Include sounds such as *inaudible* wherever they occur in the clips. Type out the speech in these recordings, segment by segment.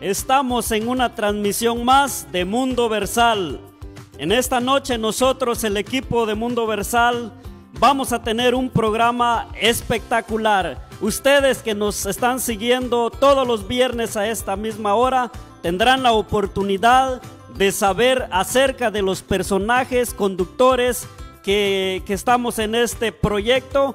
Estamos en una transmisión más de Mundo Versal. En esta noche nosotros, el equipo de Mundo Versal, vamos a tener un programa espectacular. Ustedes que nos están siguiendo todos los viernes a esta misma hora tendrán la oportunidad de saber acerca de los personajes conductores que, que estamos en este proyecto.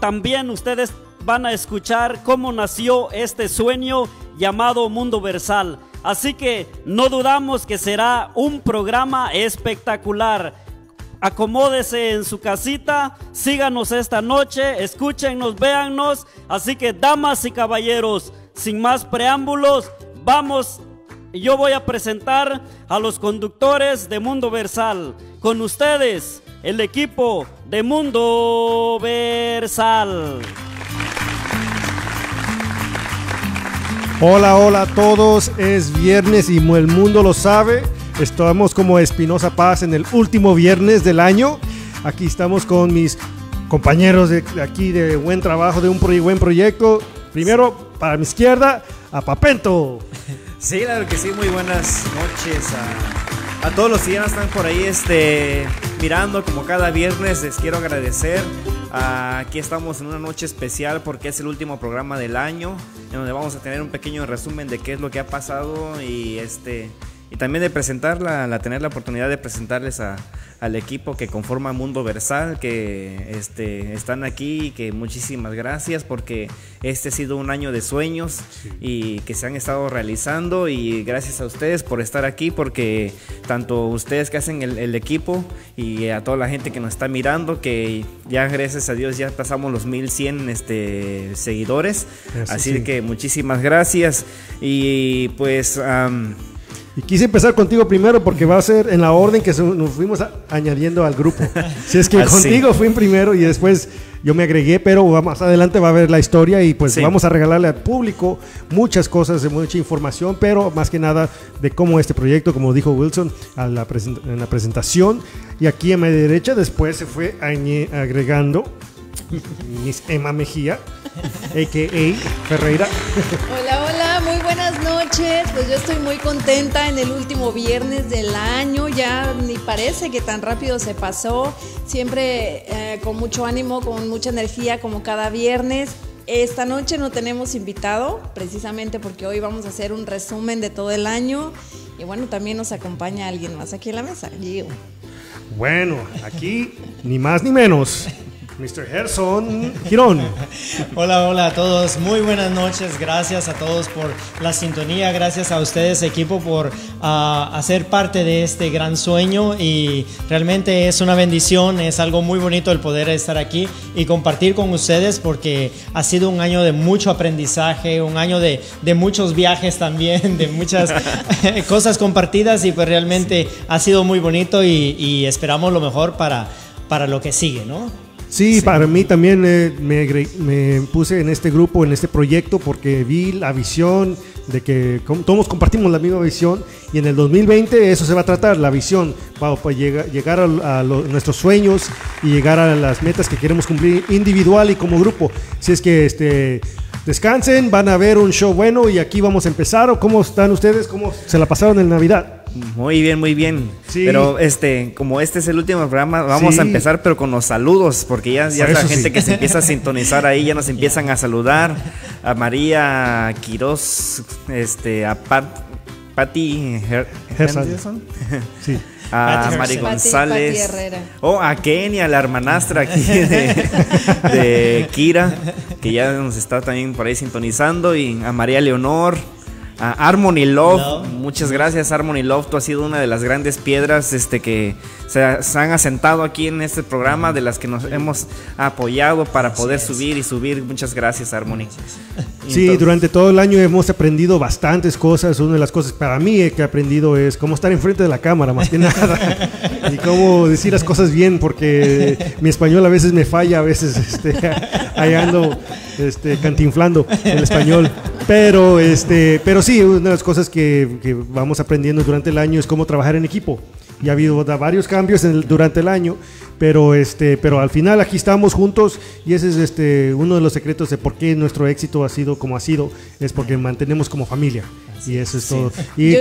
También ustedes van a escuchar cómo nació este sueño llamado Mundo Versal. Así que no dudamos que será un programa espectacular. Acomódese en su casita, síganos esta noche, escúchenos, véannos. Así que, damas y caballeros, sin más preámbulos, vamos. Yo voy a presentar a los conductores de Mundo Versal. Con ustedes, el equipo de Mundo Versal. Hola, hola a todos. Es viernes y el mundo lo sabe. Estamos como Espinosa Paz en el último viernes del año. Aquí estamos con mis compañeros de aquí de buen trabajo, de un buen proyecto. Primero, para mi izquierda, a Papento. *laughs* Sí, claro que sí, muy buenas noches a, a todos los que ya están por ahí este, mirando como cada viernes. Les quiero agradecer. Aquí estamos en una noche especial porque es el último programa del año en donde vamos a tener un pequeño resumen de qué es lo que ha pasado y este y también de presentarla, la, tener la oportunidad de presentarles a- al equipo que conforma Mundo Versal, que este, están aquí y que muchísimas gracias porque este ha sido un año de sueños y que se han estado realizando y gracias a ustedes por estar aquí porque tanto ustedes que hacen el, el equipo y a toda la gente que nos está mirando que ya gracias a Dios ya pasamos los 1100 este, seguidores Eso así sí. que muchísimas gracias y pues am, Y quise empezar contigo primero porque va a ser en la orden que nos fuimos a- añadiendo al grupo. Si es que Así. contigo fui primero y después yo me agregué, pero más adelante va a ver la historia y pues Sí. vamos a regalarle al público muchas cosas, mucha información, pero más que nada de cómo este proyecto, como dijo Wilson a la en la presentación. Y aquí a mi derecha después se fue agregando Miss Emma Mejía, a.k.a. Ferreira. Hola, noches. Pues yo estoy muy contenta en el último viernes del año. Ya ni parece que tan rápido se pasó. Siempre eh, con mucho ánimo, con mucha energía, como cada viernes. Esta noche no tenemos invitado, precisamente porque hoy vamos a hacer un resumen de todo el año. Y bueno, también nos acompaña alguien más aquí en la mesa, Gio. Bueno, aquí ni más ni menos. Mr. Gerson *laughs* Girón. Hola, hola a todos, muy buenas noches, gracias a todos por la sintonía, gracias a ustedes equipo por ah, hacer parte de este gran sueño y realmente es una bendición, es algo muy bonito el poder estar aquí y compartir con ustedes porque ha sido un año de mucho aprendizaje, un año de, de muchos viajes también, *laughs* de muchas cosas compartidas y pues realmente ha sido muy bonito y, y esperamos lo mejor para, para lo que sigue, ¿no? Sí, para mí también eh, me, me puse en este grupo, en este proyecto, porque vi la visión de que todos compartimos la misma visión y en el 2020 eso se va a tratar, la visión, para, para llega- llegar a, a lo- nuestros sueños y llegar a las metas que queremos cumplir individual y como grupo. Si es que este, descansen, van a ver un show bueno y aquí vamos a empezar. ¿O ¿Cómo están ustedes? ¿Cómo se la pasaron en Navidad? Muy bien, muy bien. Sí. Pero este, como este es el último programa, vamos Sí. a empezar pero con los saludos, porque ya, ya Por la gente sí. que se empieza a sintonizar ahí, ya nos *laughs* empiezan a saludar. A María Quiroz, este, a Pat, Patti Her- Herson. Henderson, *laughs* Sí. a Patty Mari González, o a Kenia, la hermanastra aquí de, *laughs* de Kira, que ya nos está también por ahí sintonizando, y a María Leonor. A Harmony Love, Love. muchas gracias Harmony Love, tú has sido una de las grandes piedras este, que se, se han asentado aquí en este programa, de las que nos hemos apoyado para poder subir y subir. Muchas gracias Harmony. Sí, entonces- durante todo el año hemos aprendido bastantes cosas. Una de las cosas para mí que he aprendido es cómo estar enfrente de la cámara, más que *laughs* nada. y cómo decir las cosas bien, porque mi español a veces me falla, a veces este, *laughs* ahí ando este, cantinflando el español. Pero, este, pero sí, una de las cosas que, que vamos aprendiendo durante el año es cómo trabajar en equipo. Y ha habido varios cambios durante el año, pero, este, pero al final aquí estamos juntos y ese es este, uno de los secretos de por qué nuestro éxito ha sido como ha sido, es porque mantenemos como familia. y eso es todo. Y,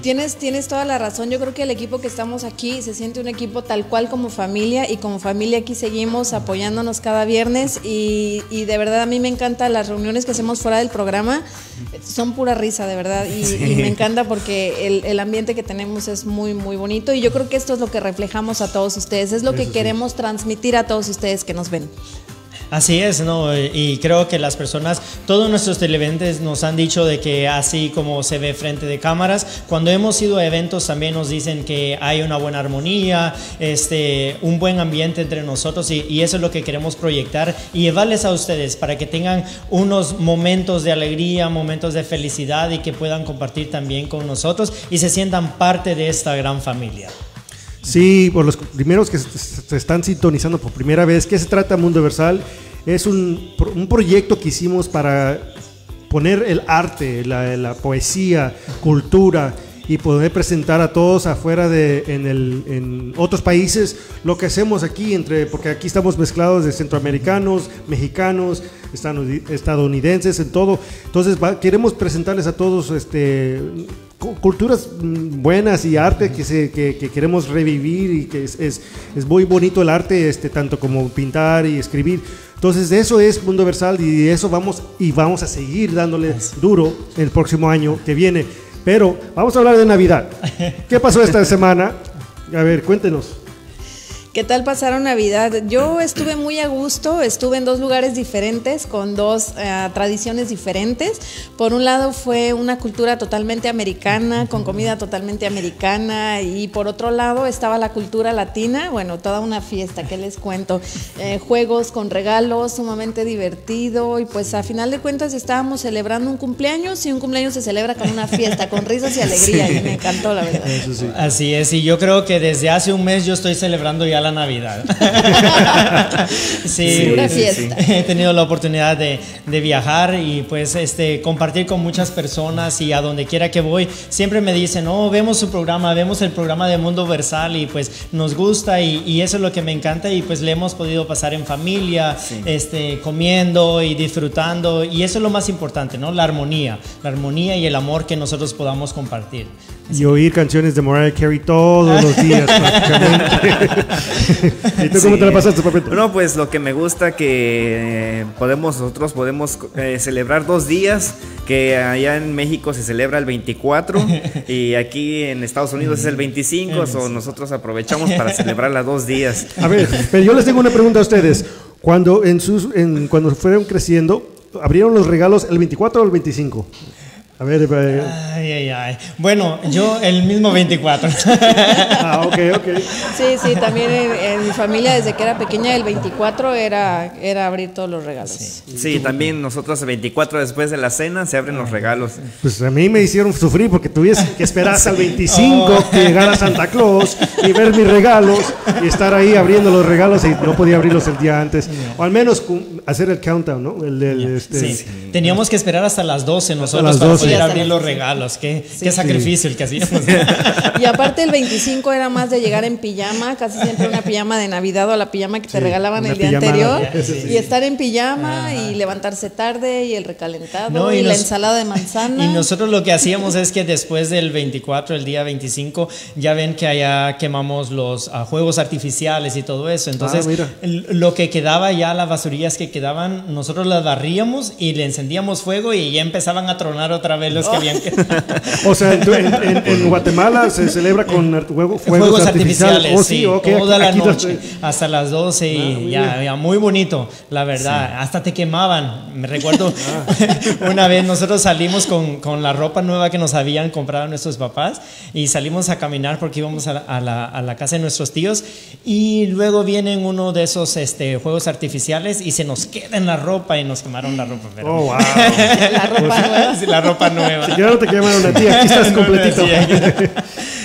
Tienes, tienes toda la razón. Yo creo que el equipo que estamos aquí se siente un equipo tal cual como familia y como familia aquí seguimos apoyándonos cada viernes y, y de verdad a mí me encanta las reuniones que hacemos fuera del programa. Son pura risa, de verdad. Y, me encanta porque el, el, ambiente que tenemos es muy, muy bonito y yo creo que esto es lo que reflejamos a todos ustedes. Es lo que queremos transmitir a todos ustedes que nos ven. Así es, ¿no? Y creo que las personas, todos nuestros televidentes nos han dicho de que así como se ve frente de cámaras, cuando hemos ido a eventos también nos dicen que hay una buena armonía, este, un buen ambiente entre nosotros y, y eso es lo que queremos proyectar y llevarles a ustedes para que tengan unos momentos de alegría, momentos de felicidad y que puedan compartir también con nosotros y se sientan parte de esta gran familia. Sí, por los primeros que se están sintonizando por primera vez, ¿qué se trata Mundo Versal? Es un, un proyecto que hicimos para poner el arte, la, la, poesía, cultura y poder presentar a todos afuera de en, el, en otros países lo que hacemos aquí entre porque aquí estamos mezclados de centroamericanos, mexicanos, estadounidenses, en todo. Entonces queremos presentarles a todos este culturas mm, buenas y arte que, se, que, queremos revivir y que es, es, es, muy bonito el arte, este, tanto como pintar y escribir. Entonces eso es Mundo Versal y eso vamos y vamos a seguir dándole duro el próximo año que viene. Pero vamos a hablar de Navidad. ¿Qué pasó esta *laughs* semana? A ver, cuéntenos. ¿Qué tal pasaron Navidad? Yo estuve muy a gusto, estuve en dos lugares diferentes, con dos eh, tradiciones diferentes. Por un lado fue una cultura totalmente americana, con comida totalmente americana, y por otro lado estaba la cultura latina, bueno, toda una fiesta, ¿qué les cuento? Eh, juegos con regalos, sumamente divertido, y pues a final de cuentas estábamos celebrando un cumpleaños, y un cumpleaños se celebra con una fiesta, con risas y alegría, y me encantó, la verdad. Así es, y yo creo que desde hace un mes yo estoy celebrando ya la Navidad. *laughs* sí, fiesta. *laughs* he tenido la oportunidad de, de, viajar y pues este, compartir con muchas personas y a donde quiera que voy, siempre me dicen, oh, vemos su programa, vemos el programa de Mundo Versal y pues nos gusta y, y eso es lo que me encanta y pues le hemos podido pasar en familia, este, comiendo y disfrutando y eso es lo más importante, ¿no? La armonía, la armonía y el amor que nosotros podamos compartir. Y oír canciones de Mariah Carey todos los días *laughs* prácticamente. *laughs* ¿Y tú cómo te la pasaste, papito? No, pues lo que me gusta que podemos nosotros podemos eh, celebrar dos días, que allá en México se celebra el 24 y aquí en Estados Unidos es el 25, o nosotros aprovechamos para celebrar las dos días. A ver, pero yo les tengo una pregunta a ustedes. Cuando en sus en, cuando fueron creciendo, ¿abrieron los regalos el 24 o el 25? A ver, eh, ay, ay, ay. Bueno, yo el mismo 24. ah, ok, ok. Sí, sí, también en, mi familia desde que era pequeña el 24 era, era abrir todos los regalos. Sí. también nosotros el 24 después de la cena se abren los regalos. Pues a mí me hicieron sufrir porque tuviese que esperar hasta el 25 que llegara Santa Claus y ver mis regalos y estar ahí abriendo los regalos y no podía abrirlos el día antes. O al menos hacer el countdown, ¿no? El, este, sí. Teníamos que esperar hasta las 12 nosotros las 12 abrir los regalos. Qué, qué sacrificio el que hacíamos. *laughs* Y aparte el 25 era más de llegar en pijama, casi siempre una pijama de Navidad o la pijama que te regalaban el día anterior. *laughs* Y estar en pijama y levantarse tarde y el recalentado y, la ensalada de manzana. *laughs* Y nosotros lo que hacíamos es que después del 24, el día 25, ya ven que allá quemamos los ah, juegos artificiales y todo eso. Entonces, ah, lo que quedaba ya, las basurillas que quedaban, nosotros las barríamos y le encendíamos fuego y ya empezaban a tronar otra vez los que habían. *laughs* o sea, en, Guatemala se celebra con fuegos, artificiales. Oh, sí, toda la noche, hasta las 12 y ah, ya, muy bonito, la verdad. Hasta te quemaban. Me recuerdo *laughs* ah. *laughs* una vez nosotros salimos con, con, la ropa nueva que nos habían comprado nuestros papás y salimos a caminar porque íbamos a, la, a la, casa de nuestros tíos y luego vienen uno de esos este, juegos artificiales y se nos queda en la ropa y nos quemaron la ropa. Oh, wow. la ropa nueva. la ropa nueva. Si no te quemaron a ti, aquí estás *laughs* completito.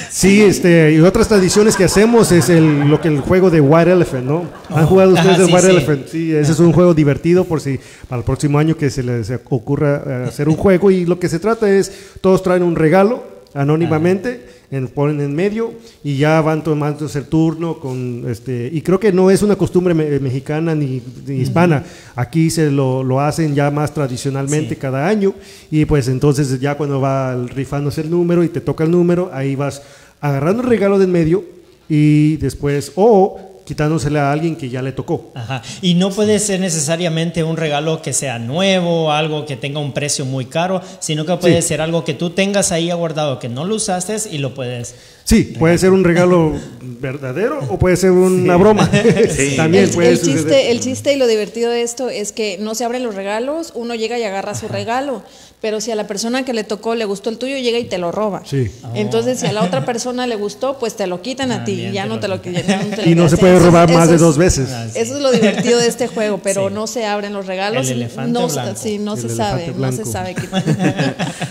Sí, este, y otras tradiciones que hacemos es el, lo que el juego de White Elephant, ¿no? ¿Han oh. jugado ustedes de White Elephant? Sí, ese es un juego divertido por si para el próximo año que se les ocurra eh, hacer un juego y lo que se trata es todos traen un regalo anónimamente en, ponen en medio y ya van tomándose el turno con este y creo que no es una costumbre me- mexicana ni, ni hispana aquí se lo, lo hacen ya más tradicionalmente Sí. cada año y pues entonces ya cuando va rifándose el número y te toca el número ahí vas agarrando el regalo de en medio y después o quitándosele a alguien que ya le tocó Ajá. Y no puede ser necesariamente un regalo que sea nuevo, algo que tenga un precio muy caro, sino que puede Sí. ser algo que tú tengas ahí aguardado, que no lo usaste y lo puedes... Sí, puede ser un regalo *laughs* verdadero o puede ser una broma. *laughs* Sí. También el, puede el suceder. chiste, el chiste y lo divertido de esto es que no se abren los regalos, uno llega y agarra su regalo, pero si a la persona que le tocó le gustó el tuyo, llega y te lo roba. Sí. Entonces, si a la otra persona le gustó, pues te lo quitan a ti También y ya no te *laughs* lo quitan. no Y no se puede robar eso más de es- dos veces. Ah, sí. Eso es lo divertido de este juego, pero Sí. no se abren los regalos. El elefante no, blanco. Sí, no El se sabe, no se sabe. qué-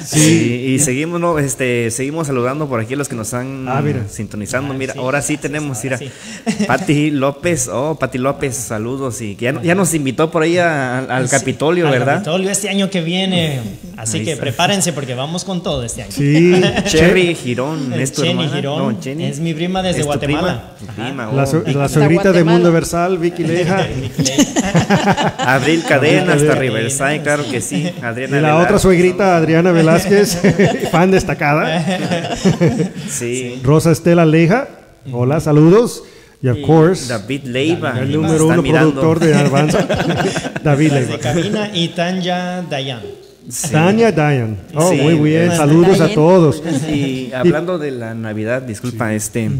Sí, y seguimos, ¿no? este, seguimos saludando por aquí a los que nos están Ah, mira. sintonizando. Ah, mira, sí, ahora sí gracias, tenemos, ahora mira, sí. *laughs* Pati López, oh, Pati López, saludos y que ya, ya nos invitó por ahí a- al Sí, Capitolio, al ¿verdad? Capitolio este año que viene. Así Ahí que está. prepárense porque vamos con todo este año. Sí, *laughs* Cherry Girón, ¿es tu Jenny? Girón No, Jenny. es mi prima desde ¿Es tu Guatemala. prima? Tu Ajá. prima, la, oh. su- la suegrita de. Mundo Versal, Vicky *laughs* Leja. Abril Cadena hasta. Riverside, claro que sí. Y Adriana la Velar. otra suegrita, Adriana Velázquez, fan destacada. Sí. Rosa Estela Leja, hola, saludos. Y of course, David Leiva. el número uno mirando. productor de Alabanza, *laughs* David Leiva. cabina y Tanya Dayan. Sí. Tania Dayan. Oh, Sí. muy bien, saludos a todos. Y hablando de la Navidad, disculpa, este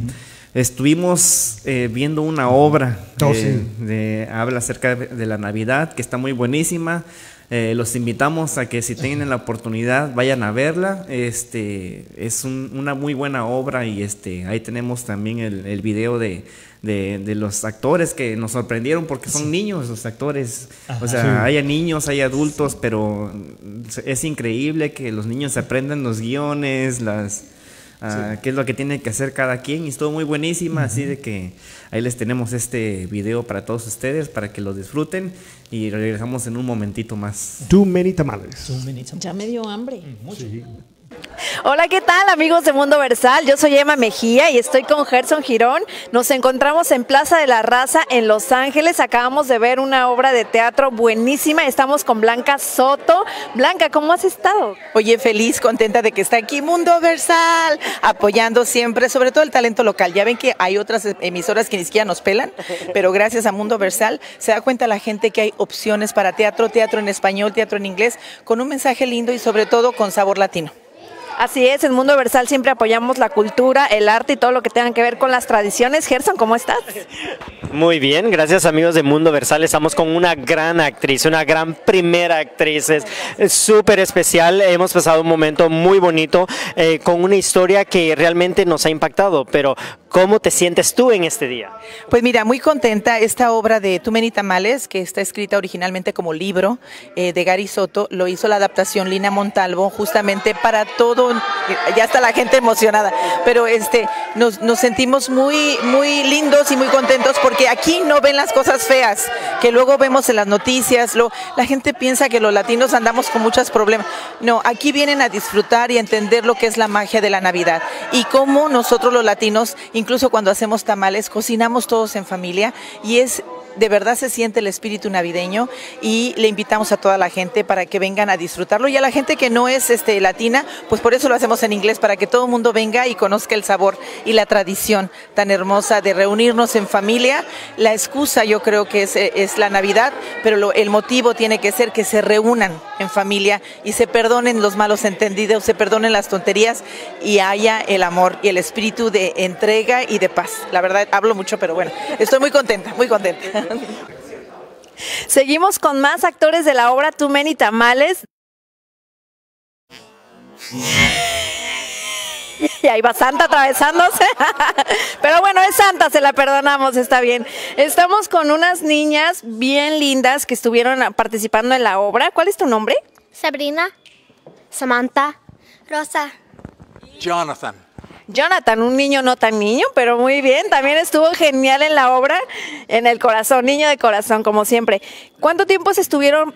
estuvimos eh, viendo una obra Oh, de, sí. de- habla acerca de la Navidad que está muy buenísima. Eh, los invitamos a que si tienen la oportunidad vayan a verla. Este es un- una muy buena obra y este ahí tenemos también el, el video de, de- de los actores que nos sorprendieron porque son niños los actores. O sea, Sí. hay niños, hay adultos, pero es increíble que los niños aprendan los guiones, las ah, qué es lo que tiene que hacer cada quien y estuvo muy buenísima, así de que ahí les tenemos este video para todos ustedes para que lo disfruten y regresamos en un momentito más. Too many tamales. Ya me dio hambre. Hola, ¿qué tal amigos de Mundo Versal? Yo soy Emma Mejía y estoy con Gerson Girón. Nos encontramos en Plaza de la Raza en Los Ángeles. Acabamos de ver una obra de teatro buenísima. Estamos con Blanca Soto. Blanca, ¿cómo has estado? Oye, feliz, contenta de que está aquí Mundo Versal, apoyando siempre, sobre todo el talento local. Ya ven que hay otras emisoras que ni siquiera nos pelan, pero gracias a Mundo Versal se da cuenta la gente que hay opciones para teatro, teatro en español, teatro en inglés, con un mensaje lindo y sobre todo con sabor latino. Así es, en Mundo Versal siempre apoyamos la cultura, el arte y todo lo que tenga que ver con las tradiciones. Gerson, ¿cómo estás? Muy bien, gracias amigos de Mundo Versal. Estamos con una gran actriz, una gran primera actriz. Es súper especial. Hemos pasado un momento muy bonito eh, con una historia que realmente nos ha impactado. Pero, ¿cómo te sientes tú en este día? Pues mira, muy contenta esta obra de Too Many Tamales, que está escrita originalmente como libro eh, de Gary Soto, lo hizo la adaptación Lina Montalvo, justamente para todo, ya está la gente emocionada, pero este, nos, sentimos muy, muy lindos y muy contentos porque aquí no ven las cosas feas, que luego vemos en las noticias, la gente piensa que los latinos andamos con muchos problemas. No, aquí vienen a disfrutar y a entender lo que es la magia de la Navidad y cómo nosotros los latinos, incluso cuando hacemos tamales, cocinamos todos en familia y es de verdad se siente el espíritu navideño y le invitamos a toda la gente para que vengan a disfrutarlo y a la gente que no es este latina, pues por eso lo hacemos en inglés para que todo el mundo venga y conozca el sabor y la tradición tan hermosa de reunirnos en familia. La excusa yo creo que es, eh, la Navidad, pero lo- el motivo tiene que ser que se reúnan en familia y se perdonen los malos entendidos, se perdonen las tonterías y haya el amor y el espíritu de entrega y de paz. La verdad hablo mucho, pero bueno, estoy muy contenta, muy contenta. *laughs* *laughs* Seguimos con más actores de la obra Too Many Tamales. *laughs* Y ahí va Santa atravesándose. *laughs* Pero bueno, es Santa, se la perdonamos, está bien. Estamos con unas niñas bien lindas que estuvieron participando en la obra. ¿Cuál es tu nombre? Sabrina, Samantha, Rosa. Jonathan. Jonathan, un niño no tan niño, pero muy bien. También estuvo genial en la obra, en el corazón, niño de corazón, como siempre. ¿Cuánto tiempo se estuvieron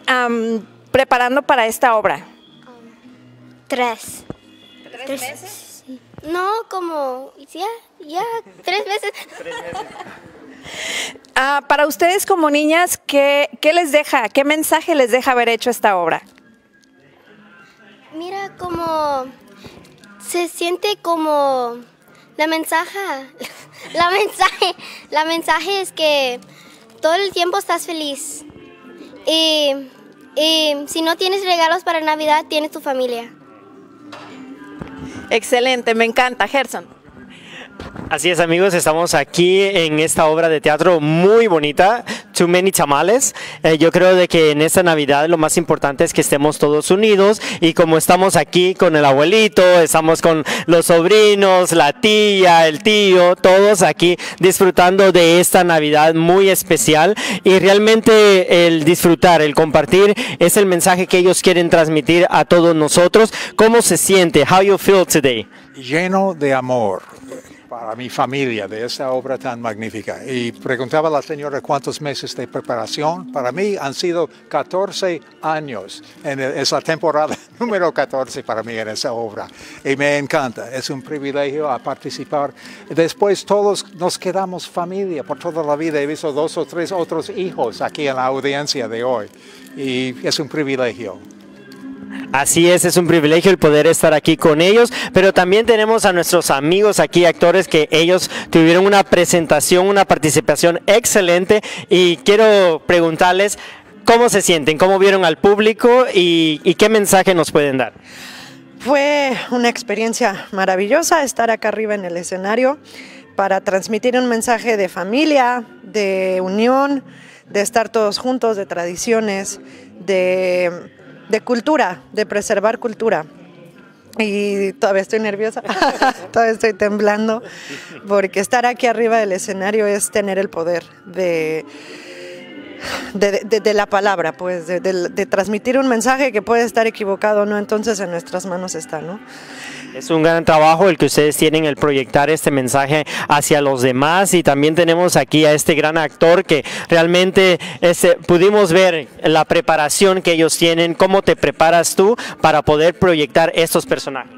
preparando para esta obra? Tres. ¿Tres meses? Sí. No, como ya, ya, tres veces. Ah, para ustedes como niñas, ¿qué, ¿qué les deja, qué mensaje les deja haber hecho esta obra? Mira como se siente como la mensaje, *laughs* la mensaje, la mensaje es que todo el tiempo estás feliz. Y, y si no tienes regalos para Navidad, tienes tu familia. Excelente, me encanta, Gerson. Así es amigos, estamos aquí en esta obra de teatro muy bonita, Too Many Tamales. Eh, yo creo de que en esta Navidad lo más importante es que estemos todos unidos y como estamos aquí con el abuelito, estamos con los sobrinos, la tía, el tío, todos aquí disfrutando de esta Navidad muy especial y realmente el disfrutar, el compartir es el mensaje que ellos quieren transmitir a todos nosotros. ¿Cómo se siente? How you feel today? Lleno de amor para mi familia de esta obra tan magnífica. Y preguntaba a la señora cuántos meses de preparación. Para mí han sido 14 años. En es la temporada *laughs* número 14 para mí en esa obra. Y me encanta. Es un privilegio a participar. Después todos nos quedamos familia por toda la vida. He visto dos o tres otros hijos aquí en la audiencia de hoy. Y es un privilegio. Así es, es un privilegio el poder estar aquí con ellos, pero también tenemos a nuestros amigos aquí, actores, que ellos tuvieron una presentación, una participación excelente y quiero preguntarles cómo se sienten, cómo vieron al público y, qué mensaje nos pueden dar. Fue una experiencia maravillosa estar acá arriba en el escenario para transmitir un mensaje de familia, de unión, de estar todos juntos, de tradiciones, de de cultura, de preservar cultura. Y todavía estoy nerviosa, *laughs* todavía estoy temblando, porque estar aquí arriba del escenario es tener el poder de, de, la palabra, pues, de, de, transmitir un mensaje que puede estar equivocado, ¿no? Entonces en nuestras manos está, ¿no? Es un gran trabajo el que ustedes tienen, el proyectar este mensaje hacia los demás y también tenemos aquí a este gran actor que realmente este, pudimos ver la preparación que ellos tienen, cómo te preparas tú para poder proyectar estos personajes.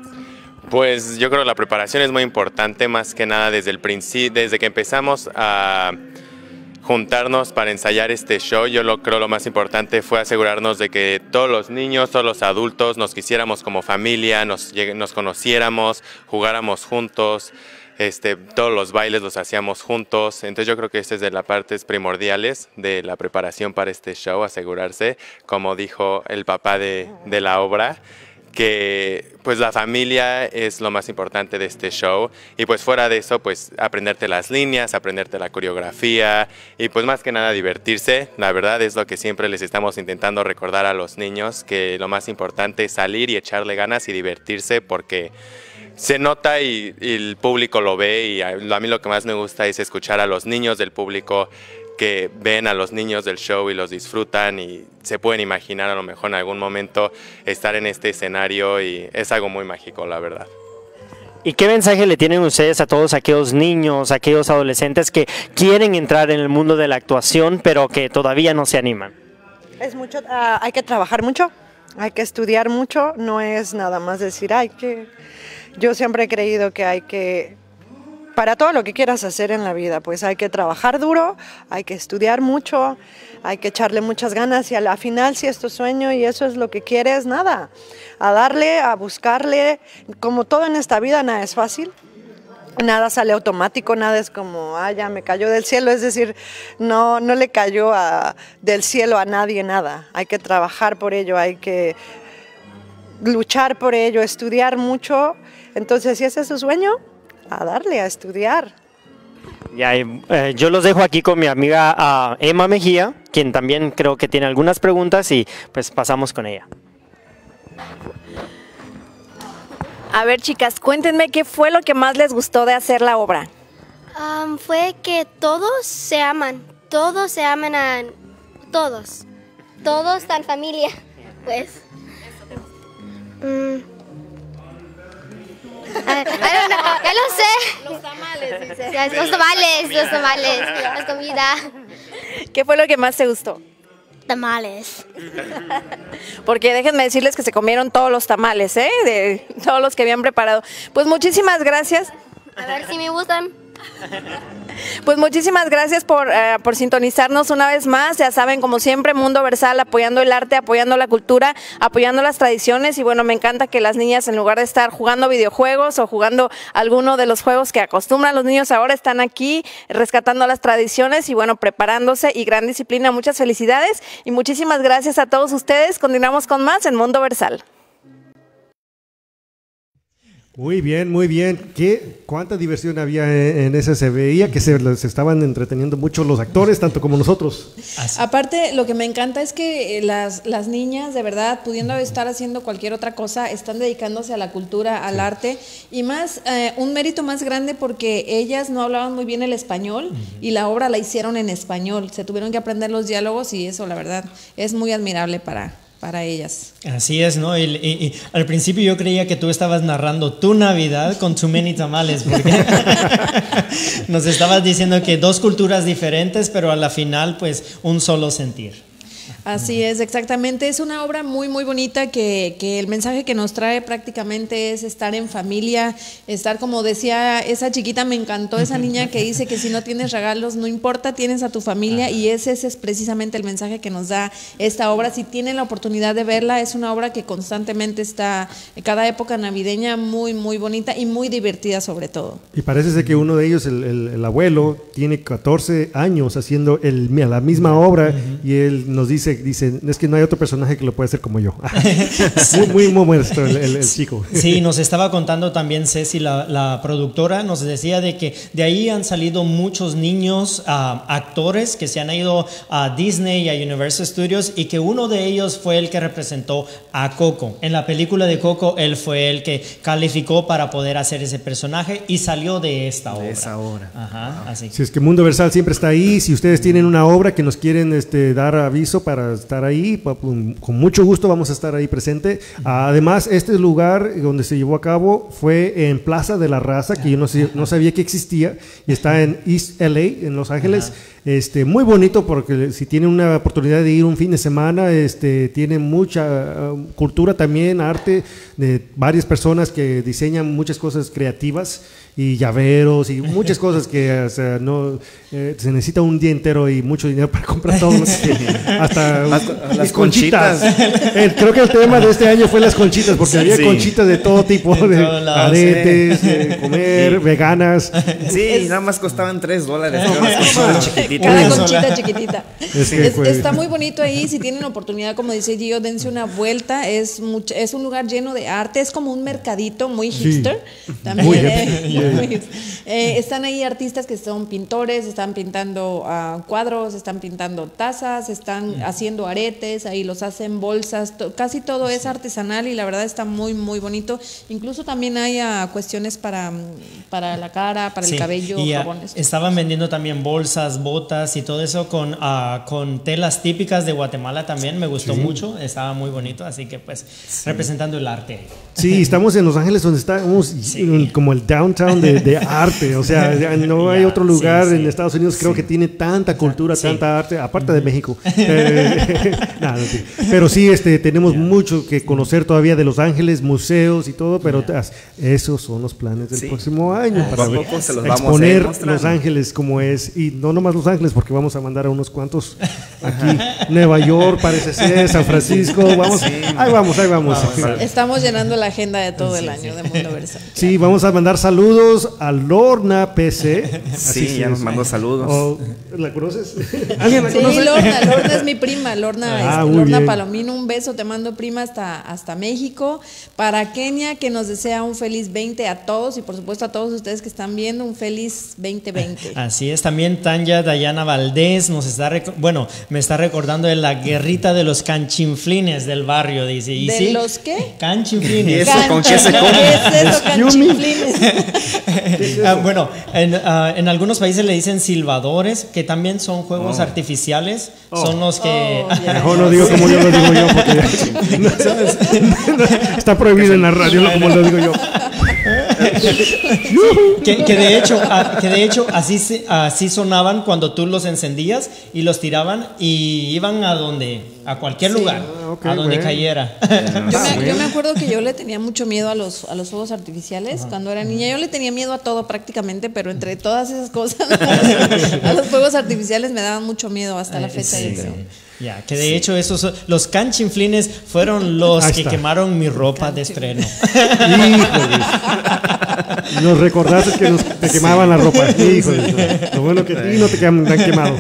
Pues yo creo que la preparación es muy importante, más que nada desde el principio, desde que empezamos a juntarnos para ensayar este show, yo lo creo lo más importante fue asegurarnos de que todos los niños, todos los adultos nos quisiéramos como familia, nos, nos conociéramos, jugáramos juntos, este, todos los bailes los hacíamos juntos, entonces yo creo que esta es de las partes primordiales de la preparación para este show, asegurarse, como dijo el papá de, de la obra, que pues la familia es lo más importante de este show. Y pues fuera de eso pues aprenderte las líneas, aprenderte la coreografía y pues más que nada divertirse, la verdad es lo que siempre les estamos intentando recordar a los niños que lo más importante es salir y echarle ganas y divertirse porque se nota y, el público lo ve y a, a mí lo que más me gusta es escuchar a los niños del público que ven a los niños del show y los disfrutan y se pueden imaginar a lo mejor en algún momento estar en este escenario y es algo muy mágico, la verdad. ¿Y qué mensaje le tienen ustedes a todos aquellos niños, aquellos adolescentes que quieren entrar en el mundo de la actuación pero que todavía no se animan? Es mucho, uh, hay que trabajar mucho, hay que estudiar mucho, no es nada más decir, ay, que yo siempre he creído que hay que para todo lo que quieras hacer en la vida, pues hay que trabajar duro, hay que estudiar mucho, hay que echarle muchas ganas y a la final si es tu sueño y eso es lo que quieres, nada, a darle, a buscarle, como todo en esta vida nada es fácil. Nada sale automático, nada es como, ah, ya me cayó del cielo, es decir, no, no le cayó del cielo a nadie nada. Hay que trabajar por ello, hay que luchar por ello, estudiar mucho. Entonces, si ese es su sueño, a darle, a estudiar. Ya, eh, yo los dejo aquí con mi amiga Emma Mejía, quien también creo que tiene algunas preguntas y pues pasamos con ella. A ver chicas, cuéntenme qué fue lo que más les gustó de hacer la obra. fue que todos se aman, todos se aman a todos, todos están familia, pues. Mm. I, don't know. Ya lo sé. Los tamales, dice. Los tamales, los tamales, la comida. ¿Qué fue lo que más te gustó? tamales. Porque déjenme decirles que se comieron todos los tamales, ¿eh? De todos los que habían preparado. Pues muchísimas gracias. A ver si me gustan. *laughs* Pues muchísimas gracias por, eh, por sintonizarnos una vez más. Ya saben, como siempre, Mundo Versal apoyando el arte, apoyando la cultura, apoyando las tradiciones. Y bueno, me encanta que las niñas, en lugar de estar jugando videojuegos o jugando alguno de los juegos que acostumbran los niños ahora, están aquí rescatando las tradiciones y bueno, preparándose y gran disciplina. Muchas felicidades y muchísimas gracias a todos ustedes. Continuamos con más en Mundo Versal. Muy bien, muy bien. ¿Qué, ¿Cuánta diversión había en, en ese? Se veía que se, se estaban entreteniendo mucho los actores, tanto como nosotros. Aparte, lo que me encanta es que eh, las, las niñas, de verdad, pudiendo estar haciendo cualquier otra cosa, están dedicándose a la cultura, al arte, y más, eh, un mérito más grande porque ellas no hablaban muy bien el español y la obra la hicieron en español. Se tuvieron que aprender los diálogos y eso, la verdad, es muy admirable para, para ellas. Así es, ¿no? Y, al principio yo creía que tú estabas narrando tu Navidad con Too Many Tamales, porque *laughs* nos estabas diciendo que dos culturas diferentes, pero a la final, pues, un solo sentir. Así es, exactamente. Es una obra muy, muy bonita que, que el mensaje que nos trae prácticamente es estar en familia, estar como decía esa chiquita, me encantó esa *laughs* niña que dice que si no tienes regalos, no importa, tienes a tu familia y ese, ese es precisamente el mensaje que nos da esta obra. Si tienen la oportunidad de verla, es una obra que constantemente está, en cada época navideña, muy, muy bonita y muy divertida sobre todo. Y parece ser que uno de ellos, el, el- el abuelo, tiene 14 años haciendo el, la misma obra y él nos dice, dice, es que no hay otro personaje que lo pueda hacer como yo. *laughs* muy, muy modesto el, el- el chico. Sí, nos estaba contando también Ceci, la, la productora, nos decía de que de ahí han salido muchos niños ah, actores que se han ido a Disney y a Universal Studios y que uno de ellos fue el que representó a Coco. En la película de Coco, él fue el que calificó para poder hacer ese personaje y salió de esta obra. esa obra. Ajá, así. Si es que Mundo Versal siempre está ahí, si ustedes tienen una obra que nos quieren este, dar aviso para estar ahí, con mucho gusto vamos a estar ahí presente. Además, este lugar donde se llevó a cabo fue en Plaza de la Raza, que yo no, sabía que existía, y está en East LA, en Los Ángeles. Este, muy bonito porque si tienen una oportunidad de ir un fin de semana, este, tiene mucha cultura también, arte, de varias personas que diseñan muchas cosas creativas y llaveros y muchas cosas que o sea, no eh, se necesita un día entero y mucho dinero para comprar todo que- hasta Las- conchitas. Eh, creo que el tema de este año fue las conchitas porque había Sí. conchitas de todo tipo De de lados, aretes sí. de comer Sí. veganas Sí, y nada más costaban 3 dólares. Cada conchita chiquitita. *laughs* Es que Es- fue- está muy bonito ahí. Si tienen oportunidad, como dice Gio, dense una vuelta. Es, much- es un lugar lleno de arte. Es como un mercadito muy Sí. hipster. También, Muy eh, hipster. muy hipster. Eh, están ahí artistas que son pintores, están pintando ah, cuadros, están pintando tazas, están haciendo aretes, ahí los hacen bolsas. to- casi todo es artesanal y la verdad está muy, muy bonito. Incluso también hay ah, cuestiones para, mm, para la cara, para Sí, el cabello, y, ah, jabones. estaban vendiendo también bolsas, botas y todo eso con, ah, con telas típicas de Guatemala también. Me gustó Sí. mucho, estaba muy bonito, así que pues representando el arte. Sí, estamos en Los Ángeles donde estamos en- como el downtown de, de arte, o sea, no *laughs* hay otro lugar sí, sí. en Estados Unidos creo que tiene tanta cultura, Sí. tanta arte, aparte de México. *laughs* Eh, *laughs* nada, no, sí. pero sí, este, tenemos mucho que conocer todavía de Los Ángeles, museos y todo, pero esos son los planes del Sí. próximo año Poco para ver- poco se los vamos exponer mostrando. Los Ángeles como es y no nomás Los Ángeles porque vamos a mandar a unos cuantos aquí, Nueva York parece ser, San Francisco, vamos, ahí vamos, ahí vamos. Estamos llenando la agenda de todo el año de Mundo Versa. Sí, vamos a mandar saludos a Lorna PC. *laughs* Sí, se ya nos mandó saludos. O- ¿La conoces? *laughs* ¿Alguien la Sí, conoce? Lorna, *laughs* Lorna es mi prima, Lorna, Ah, este, Lorna bien. Palomino, un beso, te mando prima hasta, hasta México. Para Kenia, que nos desea un feliz 20 a todos y por supuesto a todos ustedes que están viendo, un feliz 2020. Así es, también Tanya Dayana Valdés nos está, bueno, me está recordando de la guerrita de los canchinflines del barrio, dice. ¿Y ¿De sí? los qué? Canchinflines. ¿Y eso con qué se come? ¿Qué es eso, canchinflines? *laughs* Ah, bueno, en, ah, en algunos países le dicen silbadores, que también son juegos Oh. artificiales. Son los que. Oh, ya. *laughs* Mejor no digo como yo lo digo yo porque *laughs* está prohibido en la radio, no como lo digo yo. *laughs* que, que de hecho, a- que de hecho así, se- así sonaban cuando tú los encendías y los tiraban y iban a donde, a cualquier Sí. lugar, ok, a donde bueno. cayera. Yo me, yo me acuerdo que yo le tenía mucho miedo a los, a los fuegos artificiales cuando era niña. Yo le tenía miedo a todo prácticamente, pero entre todas esas cosas, *laughs* a los fuegos artificiales me daban mucho miedo hasta la fecha, yo creo. Ya, que de hecho esos son- los canchinflines fueron los Ahí que está. quemaron mi ropa de estreno. *laughs* Híjole. Nos recordaste que nos, te quemaban la ropa. Híjole. Lo bueno que a ti no te queman tan quemado.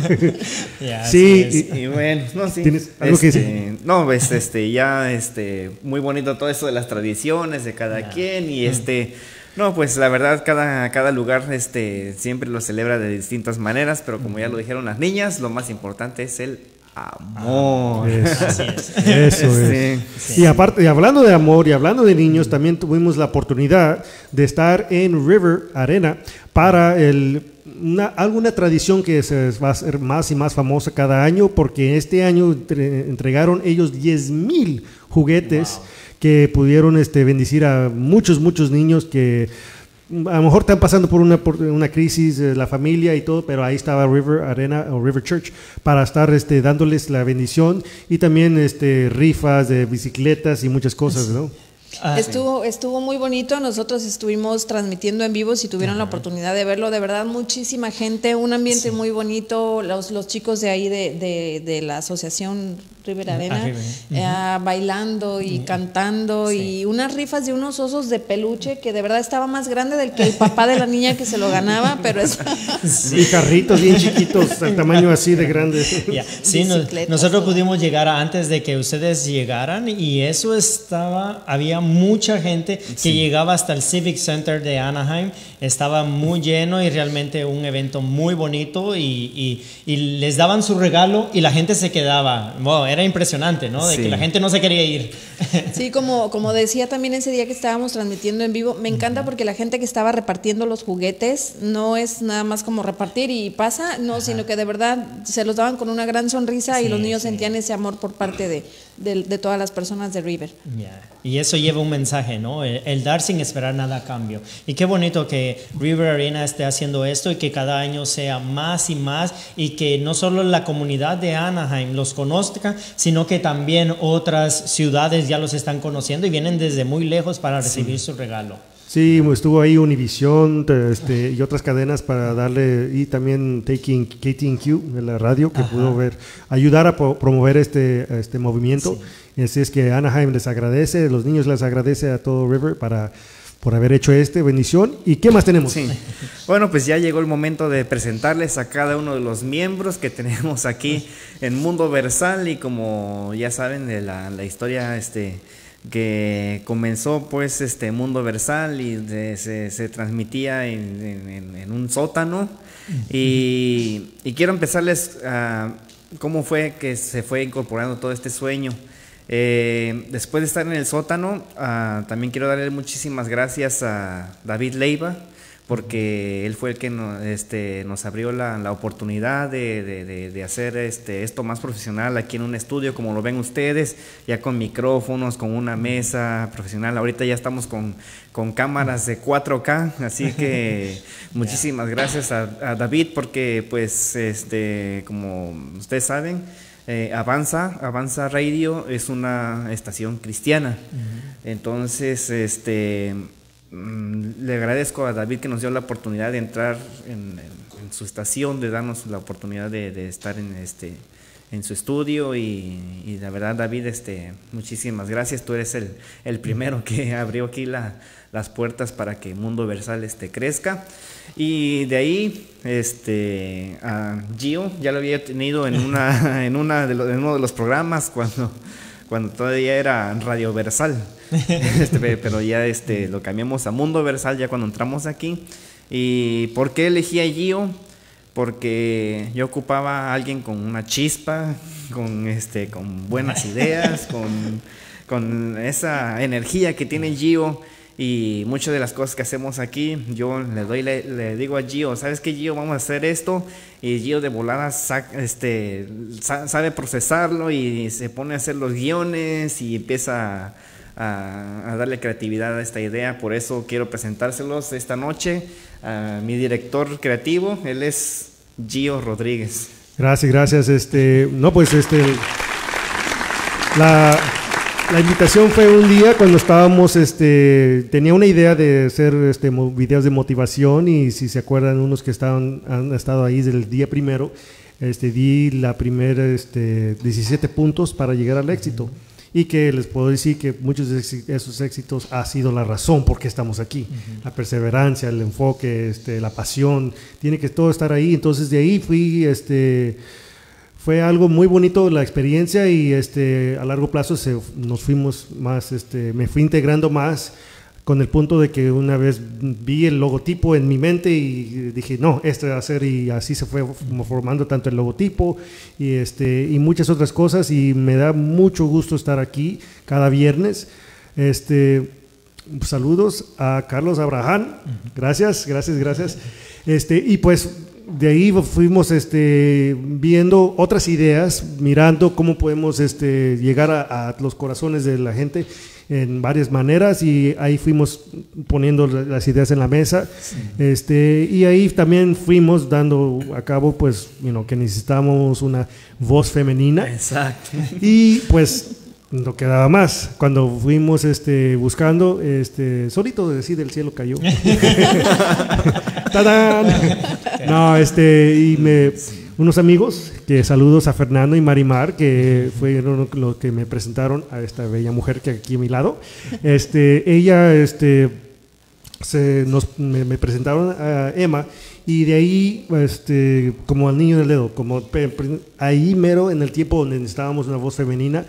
Ya, *laughs* Sí, y- Y bueno, no, sí. ¿Tienes algo que Este, decir? No, pues este, ya este, muy bonito todo eso de las tradiciones de cada quien y este. No, pues la verdad, cada, cada lugar este, siempre lo celebra de distintas maneras, pero como ya lo dijeron las niñas, lo más importante es el amor. Eso, Así es. *laughs* eso Sí. es. Y aparte, y hablando de amor y hablando de niños, también tuvimos la oportunidad de estar en River Arena para el, una, alguna tradición que se va a hacer más y más famosa cada año, porque este año entre- entregaron ellos 10 mil juguetes que pudieron este, bendecir a muchos, muchos niños que a lo mejor están pasando por una, por una crisis la familia y todo, pero ahí estaba River Arena o River Church para estar este, dándoles la bendición y también este, rifas de bicicletas y muchas cosas, ¿no? Ah, Estuvo, estuvo muy bonito, nosotros estuvimos transmitiendo en vivo, si tuvieron la oportunidad de verlo, de verdad muchísima gente, un ambiente muy bonito, los, los chicos de ahí de, de- de la asociación River Arena eh, bailando y cantando y unas rifas de unos osos de peluche que de verdad estaba más grande del que el papá de la niña que se lo ganaba, pero es... Y carritos bien chiquitos, del tamaño así de grande. Ya, Sí, nosotros todo. pudimos llegar antes de que ustedes llegaran y eso estaba, había mucha gente que llegaba hasta el Civic Center de Anaheim, estaba muy lleno y realmente un evento muy bonito y, y- y les daban su regalo y la gente se quedaba, wow, era impresionante, ¿no? De Sí. que la gente no se quería ir. *laughs* Sí, como, como decía también ese día que estábamos transmitiendo en vivo, me encanta porque la gente que estaba repartiendo los juguetes no es nada más como repartir y pasa, no, sino que de verdad se los daban con una gran sonrisa y los niños sí. sentían ese amor por parte de, de- de todas las personas de River. Y eso lleva un mensaje, ¿no? El, el dar sin esperar nada a cambio. Y qué bonito que River Arena esté haciendo esto y que cada año sea más y más y que no solo la comunidad de Anaheim los conozca, sino que también otras ciudades ya los están conociendo y vienen desde muy lejos para recibir su regalo. Sí, estuvo ahí Univision te- este, y otras cadenas para darle, y también Taking KTNQ de la radio, que pudo ver, ayudar a promover este, este movimiento. Y así es que Anaheim les agradece, los niños les agradece a todo River para, por haber hecho este, bendición. ¿Y qué más tenemos? Sí. Bueno, pues ya llegó el momento de presentarles a cada uno de los miembros que tenemos aquí en Mundo Versal y como ya saben de la, la historia este que comenzó pues este Mundo Versal y de- se, se transmitía en, en- un sótano y, y quiero empezarles a cómo fue que se fue incorporando todo este sueño. Eh, después de estar en el sótano, ah, también quiero darle muchísimas gracias a David Leiva, porque él fue el que no- este, nos abrió la, la oportunidad de, de- de- de hacer este, esto más profesional aquí en un estudio, como lo ven ustedes, ya con micrófonos, con una mesa profesional. Ahorita ya estamos con, con cámaras de 4K, así que *laughs* muchísimas gracias a, a David, porque pues, este, como ustedes saben, eh, Avanza, Avanza Radio es una estación cristiana. Entonces, este, le agradezco a David que nos dio la oportunidad de entrar en, en- en su estación, de darnos la oportunidad de, de estar en este en su estudio y, y la verdad David este muchísimas gracias. Tú eres el, el primero que *laughs* abrió aquí la- las puertas para que Mundo Versal este crezca. Y de ahí este a Gio ya lo había tenido en una *laughs* en una de en uno de los programas cuando cuando todavía era Radio Versal. *laughs* Este, pe- pero ya este lo cambiamos a Mundo Versal ya cuando entramos aquí. Y por qué elegí a Gio porque yo ocupaba a alguien con una chispa, con este, con buenas ideas, con, con esa energía que tiene Gio y muchas de las cosas que hacemos aquí, yo le doy, le, digo a Gio, ¿sabes qué Gio? Vamos a hacer esto y Gio de volada este, sa- sabe procesarlo y se pone a hacer los guiones y empieza a, darle creatividad a esta idea. Por eso quiero presentárselos esta noche a mi director creativo. Él es Gio Rodríguez. Gracias, gracias. Este, no, pues este, la, la invitación fue un día cuando estábamos, este, tenía una idea de hacer este, videos de motivación y si se acuerdan unos que estaban, han estado ahí desde el día primero, este, di la primera este, 17 puntos para llegar al éxito y que les puedo decir que muchos de esos éxitos ha sido la razón por qué estamos aquí. La perseverancia, el enfoque, este, la pasión, tiene que todo estar ahí. Entonces de ahí fui, este, fue algo muy bonito la experiencia y este, a largo plazo se, nos fuimos más, este, me fui integrando más con el punto de que una vez vi el logotipo en mi mente y dije, no, esto va a ser, y así se fue formando tanto el logotipo y, este, y muchas otras cosas, y me da mucho gusto estar aquí cada viernes. Este, saludos a Carlos Abraham, gracias, gracias, gracias. Este, y pues de ahí fuimos este, viendo otras ideas, mirando cómo podemos este, llegar a, a los corazones de la gente en varias maneras y ahí fuimos poniendo las ideas en la mesa. Este y ahí también fuimos dando a cabo pues que necesitamos una voz femenina. Exacto. Y pues no quedaba más cuando fuimos este buscando este solito decir del cielo cayó *laughs* ¡Tadán! no este y me unos amigos, que saludos a Fernando y Marimar, que fueron los que me presentaron a esta bella mujer que aquí a mi lado. Este, ella, este, se nos, me, me, presentaron a Emma y de ahí, este, como al niño del dedo, como ahí mero en el tiempo donde necesitábamos una voz femenina,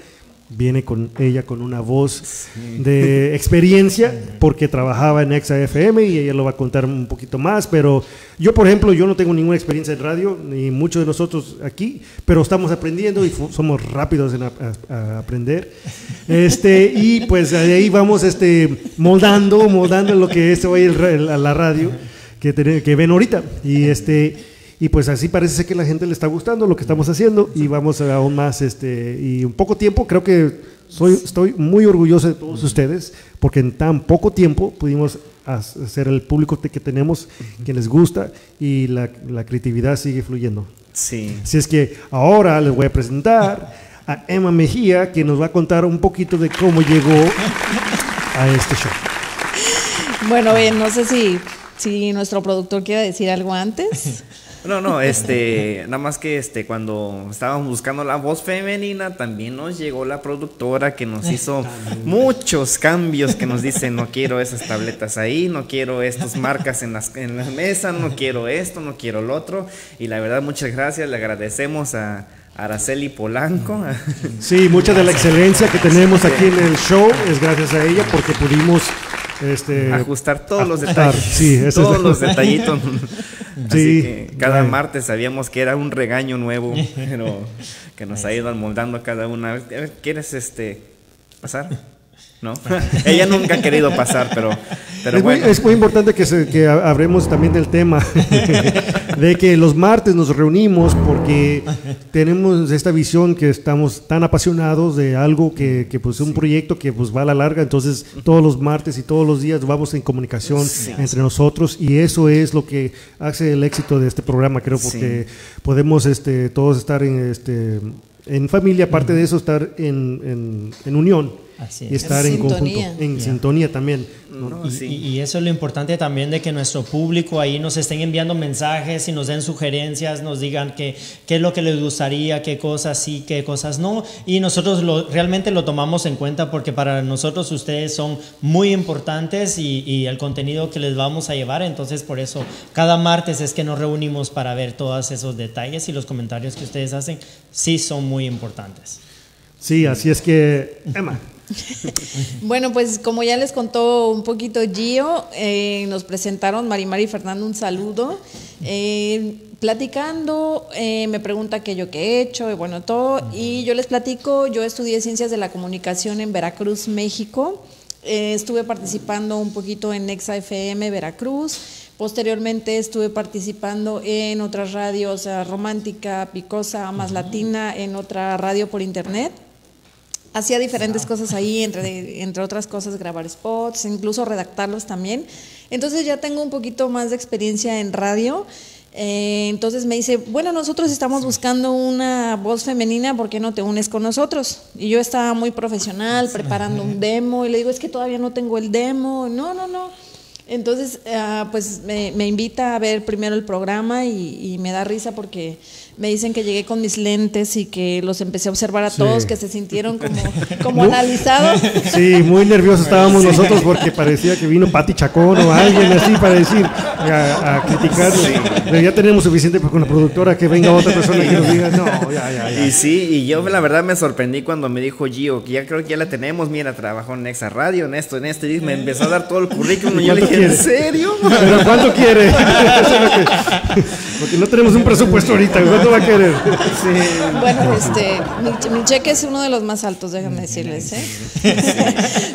viene con ella con una voz de *laughs* experiencia porque trabajaba en Exa FM y ella lo va a contar un poquito más, pero yo por ejemplo yo no tengo ninguna experiencia en radio ni muchos de nosotros aquí, pero estamos aprendiendo y somos rápidos en aprender. Este y pues de ahí vamos este moldando, moldando lo que es hoy a la radio que, que ven ahorita y este y pues así parece que a la gente le está gustando lo que estamos haciendo y vamos a aún más, este, y un poco tiempo, creo que soy, estoy muy orgulloso de todos ustedes porque en tan poco tiempo pudimos hacer el público que tenemos, que les gusta y la, la creatividad sigue fluyendo. Sí. Así es que ahora les voy a presentar a Emma Mejía, que nos va a contar un poquito de cómo llegó *laughs* a este show. Bueno, bien, no sé si, si nuestro productor quiere decir algo antes. *laughs* No, no, este, nada más que este, cuando estábamos buscando la voz femenina, también nos llegó la productora que nos hizo muchos cambios, que nos dice, no quiero esas tabletas ahí, no quiero estas marcas en, las, en la mesa, no quiero esto, no quiero lo otro. Y la verdad, muchas gracias, le agradecemos a Araceli Polanco. Sí, mucha de la excelencia que tenemos aquí en el show es gracias a ella porque pudimos este, ajustar todos los detalles. Sí, todos los detallitos. *laughs* Así que cada martes sabíamos que era un regaño nuevo, *laughs* pero que nos ha ido moldando cada una. ¿Quieres este pasar? ¿No? *laughs* Ella nunca ha querido pasar, pero, pero es, bueno. muy, es muy importante que, se, que hablemos también del tema, *laughs* de que los martes nos reunimos porque tenemos esta visión que estamos tan apasionados de algo que, que pues es un proyecto que pues va a la larga, entonces todos los martes y todos los días vamos en comunicación entre nosotros y eso es lo que hace el éxito de este programa, creo, porque podemos este, todos estar en, este, en familia, aparte de eso, estar en, en, en unión y estar en, conjunto, en sintonía también. y, eso es lo importante también de que nuestro público ahí nos estén enviando mensajes y nos den sugerencias, nos digan qué, qué es lo que les gustaría, qué cosas sí, qué cosas no. Y nosotros lo, realmente lo tomamos en cuenta porque para nosotros ustedes son muy importantes y, y el contenido que les vamos a llevar. Entonces por eso cada martes es que nos reunimos para ver todos esos detalles y los comentarios que ustedes hacen sí son muy importantes. Sí, así es que, Emma. *laughs* bueno, pues como ya les contó un poquito Gio, eh, nos presentaron Marimar y Fernando un saludo. Eh, platicando, eh, me pregunta qué yo qué he hecho, y bueno, todo. Y yo les platico, yo estudié Ciencias de la Comunicación en Veracruz, México. estuve participando un poquito en Nexa FM Veracruz. Posteriormente estuve participando en otras radios, Romántica, Picosa, Más Latina, en otra radio por internet. Hacía diferentes cosas ahí, entre, entre otras cosas grabar spots, incluso redactarlos también. Entonces ya tengo un poquito más de experiencia en radio. Eh, entonces me dice, bueno, nosotros estamos buscando una voz femenina, ¿por qué no te unes con nosotros? Y yo estaba muy profesional, preparando un demo, y le digo, es que todavía no tengo el demo. No, no, no. Entonces, ah, pues me, me, invita a ver primero el programa y, y me da risa porque me dicen que llegué con mis lentes y que los empecé a observar a todos, que se sintieron como, *laughs* como analizados. Sí, muy nerviosos estábamos nosotros porque parecía que vino Pati Chacón o alguien así para decir, a, a criticarnos. Pero ya tenemos suficiente con la productora que venga otra persona que nos diga, no, ya, ya, ya. Y sí, y yo la verdad me sorprendí cuando me dijo Gio, que ya creo que ya la tenemos, mira, trabajó en Nexa Radio, en esto, en esto, y me empezó a dar todo el currículum y yo le dije, ¿en serio? ¿Pero cuánto quiere? *laughs* porque no tenemos un presupuesto ahorita, ¿cuánto va a querer? Sí. Bueno, este, mi, mi, cheque es uno de los más altos, déjenme decirles, ¿eh?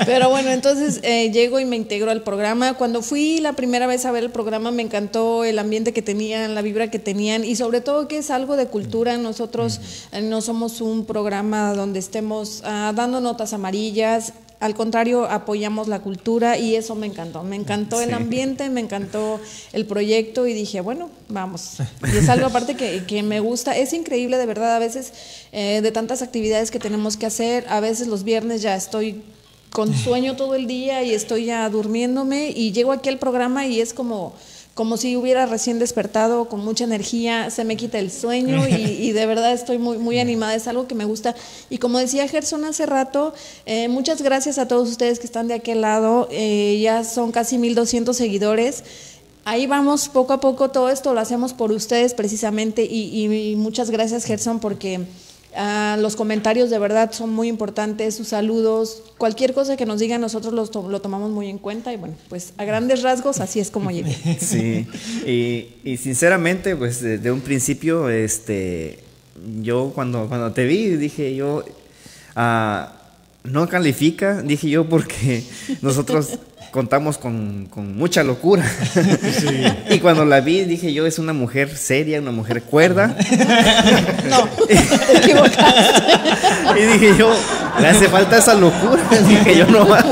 Pero bueno, entonces eh, llego y me integro al programa. Cuando fui la primera vez a ver el programa me encantó el ambiente que tenían, la vibra que tenían y sobre todo que es algo de cultura. Nosotros eh, no somos un programa donde estemos ah, dando notas amarillas, al contrario, apoyamos la cultura y eso me encantó. Me encantó el ambiente, me encantó el proyecto y dije, bueno, vamos. Y es algo aparte que, que me gusta. Es increíble, de verdad, a veces eh, de tantas actividades que tenemos que hacer, a veces los viernes ya estoy con sueño todo el día y estoy ya durmiéndome y llego aquí al programa y es como como si hubiera recién despertado con mucha energía, se me quita el sueño y, *laughs* y, de verdad estoy muy, muy animada, es algo que me gusta. Y como decía Gerson hace rato, eh, muchas gracias a todos ustedes que están de aquel lado, eh, ya son casi 1200 seguidores. Ahí vamos poco a poco, todo esto lo hacemos por ustedes precisamente y, y muchas gracias Gerson porque... Uh, los comentarios de verdad son muy importantes, sus saludos, cualquier cosa que nos digan nosotros lo, to lo, tomamos muy en cuenta y bueno, pues a grandes rasgos así es como llegué. *laughs* Sí, y, sinceramente pues desde de un principio, este, yo cuando, cuando te vi dije yo, uh, no califica, dije yo porque *laughs* nosotros contamos con, con mucha locura. Sí. *laughs* y cuando la vi, dije yo, es una mujer seria, una mujer cuerda. *laughs* no, te equivocaste. *laughs* y dije yo, le hace falta esa locura. dije yo, no va.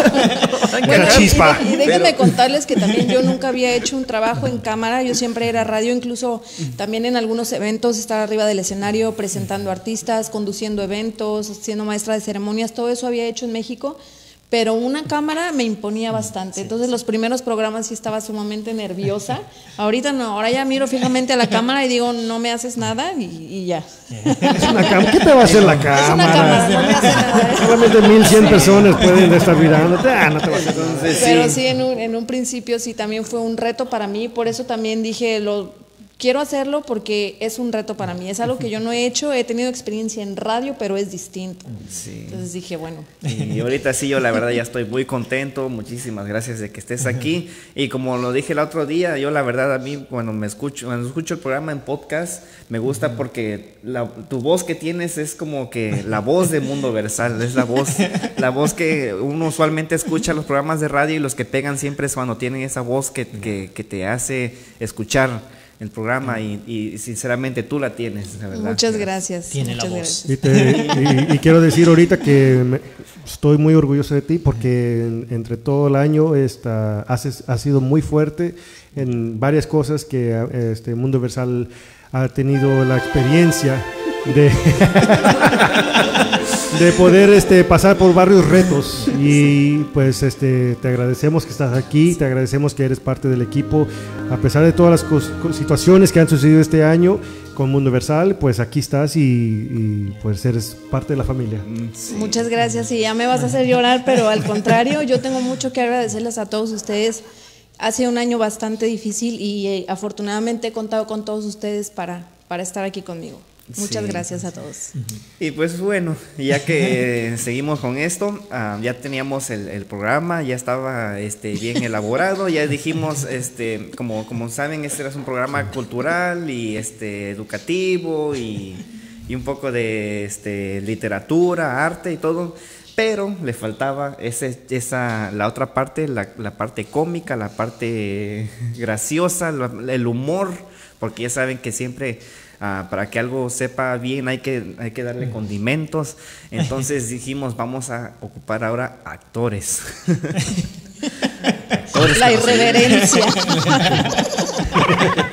Bueno, chispa. Y, y déjenme Pero... contarles que también yo nunca había hecho un trabajo en cámara, yo siempre era radio, incluso también en algunos eventos, estar arriba del escenario presentando artistas, conduciendo eventos, siendo maestra de ceremonias, todo eso había hecho en México pero una cámara me imponía bastante. Entonces los primeros programas sí estaba sumamente nerviosa. Ahorita no, ahora ya miro fijamente a la cámara y digo, no me haces nada y, y ya. Es una *laughs* cámara. ¿Qué te va a hacer la cámara? Es una cámara, no me hace nada. Solamente 1100 personas pueden estar mirándote. Ah, no te va a hacer Entonces, Pero sí. sí, en un, en un principio sí también fue un reto para mí, por eso también dije, lo quiero hacerlo porque es un reto para mí. Es algo que yo no he hecho. He tenido experiencia en radio, pero es distinto. Sí. Entonces dije, bueno. Y ahorita sí, yo la verdad ya estoy muy contento. Muchísimas gracias de que estés aquí. Y como lo dije el otro día, yo la verdad a mí cuando me escucho, cuando escucho el programa en podcast, me gusta porque la, tu voz que tienes es como que la voz de Mundo Versal. Es la voz, la voz que uno usualmente escucha los programas de radio y los que pegan siempre es cuando tienen esa voz que, que, que te hace escuchar el programa y, y, sinceramente tú la tienes, la verdad. Muchas gracias. Tiene Muchas la voz. Y, te, y, y, quiero decir ahorita que me, estoy muy orgulloso de ti porque en, entre todo el año esta, has, has, sido muy fuerte en varias cosas que este Mundo Versal ha tenido la experiencia de, *laughs* de poder este, pasar por varios retos y pues este, te agradecemos que estás aquí, te agradecemos que eres parte del equipo, a pesar de todas las situaciones que han sucedido este año con Mundo Versal, pues aquí estás y, y pues eres parte de la familia. Sí. Muchas gracias y ya me vas a hacer llorar, pero al contrario, yo tengo mucho que agradecerles a todos ustedes. Ha sido un año bastante difícil y eh, afortunadamente he contado con todos ustedes para, para estar aquí conmigo. Muchas sí. gracias a todos. Y pues bueno, ya que *laughs* seguimos con esto, uh, ya teníamos el, el, programa, ya estaba este, bien elaborado, ya dijimos, este, como, como saben, este es un programa cultural y este, educativo y, y un poco de este, literatura, arte y todo pero le faltaba ese, esa, la otra parte, la, la, parte cómica, la parte graciosa, la, el humor, porque ya saben que siempre ah, para que algo sepa bien hay que, hay que darle condimentos. Entonces *laughs* dijimos, vamos a ocupar ahora actores. *laughs* Actores La irreverencia. *laughs*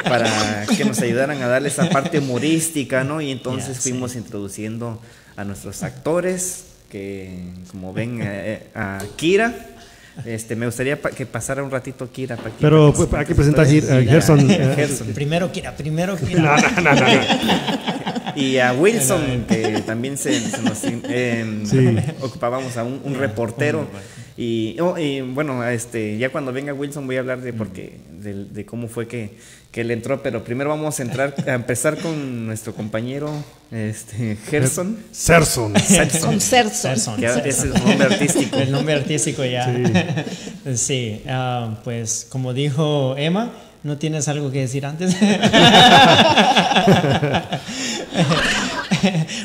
para que nos ayudaran a darle esa parte humorística, ¿no? Y entonces fuimos introduciendo a nuestros actores, que como ven eh, a Kira. Este, me gustaría pa- que pasara un ratito Kira. para que- Pero para pues, hay que presentar a Gir- a Gerson. eh, *laughs* Gerson. Primero Kira, primero No, Kira. no, no, no, no. *laughs* Y a Wilson, que también se, se nos eh, Sí. ocupábamos a un, un reportero. Y, oh, y, bueno, este, ya cuando venga Wilson voy a hablar de porque de, de cómo fue que, que él entró, pero primero vamos a entrar a *laughs* empezar con nuestro compañero este Gerson. Serson. *laughs* Con Cerson. Serson. Que ese es su nombre artístico. El nombre artístico ya. Sí, *laughs* ah, pues como dijo Emma, ¿no tienes algo que decir antes? *laughs*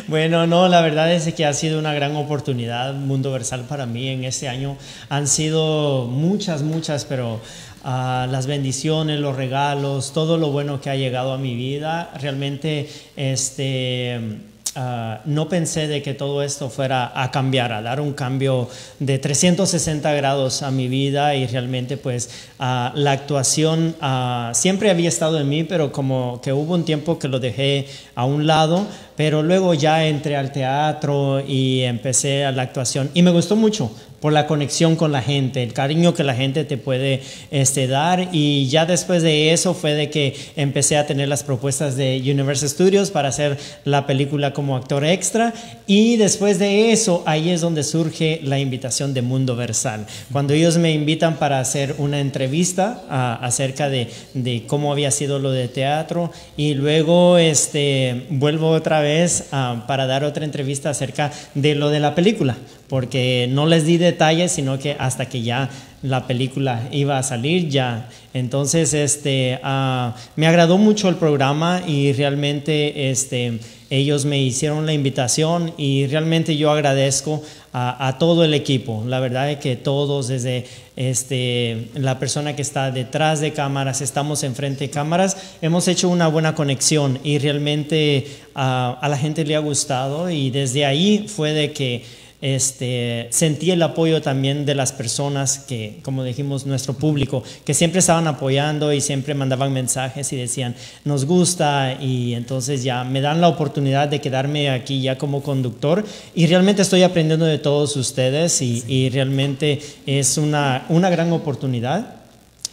bueno, no, la verdad es que ha sido una gran oportunidad Mundo Versal para mí en este año. Han sido muchas, muchas, pero ah, las bendiciones, los regalos, todo lo bueno que ha llegado a mi vida, realmente este... Ah, no pensé de que todo esto fuera a cambiar, a dar un cambio de 360 grados a mi vida y realmente pues ah, la actuación ah, siempre había estado en mí, pero como que hubo un tiempo que lo dejé a un lado, pero luego ya entré al teatro y empecé a la actuación. Y me gustó mucho por la conexión con la gente, el cariño que la gente te puede este, dar. Y ya después de eso fue de que empecé a tener las propuestas de Universal Studios para hacer la película como actor extra. Y después de eso ahí es donde surge la invitación de Mundo Versal. Cuando ellos me invitan para hacer una entrevista acerca de, de cómo había sido lo de teatro. Y luego este, vuelvo otra vez ah, para dar otra entrevista acerca de lo de la película porque no les di detalles, sino que hasta que ya la película iba a salir ya. Entonces, este, ah, me agradó mucho el programa y realmente este, ellos me hicieron la invitación y realmente yo agradezco a, a todo el equipo. La verdad es que todos, desde este, la persona que está detrás de cámaras, estamos enfrente de cámaras, hemos hecho una buena conexión y realmente ah, a la gente le ha gustado y desde ahí fue de que este, sentí el apoyo también de las personas que, como dijimos, nuestro público, que siempre estaban apoyando y siempre mandaban mensajes y decían, nos gusta y entonces ya me dan la oportunidad de quedarme aquí ya como conductor y realmente estoy aprendiendo de todos ustedes y, y realmente es una, una gran oportunidad.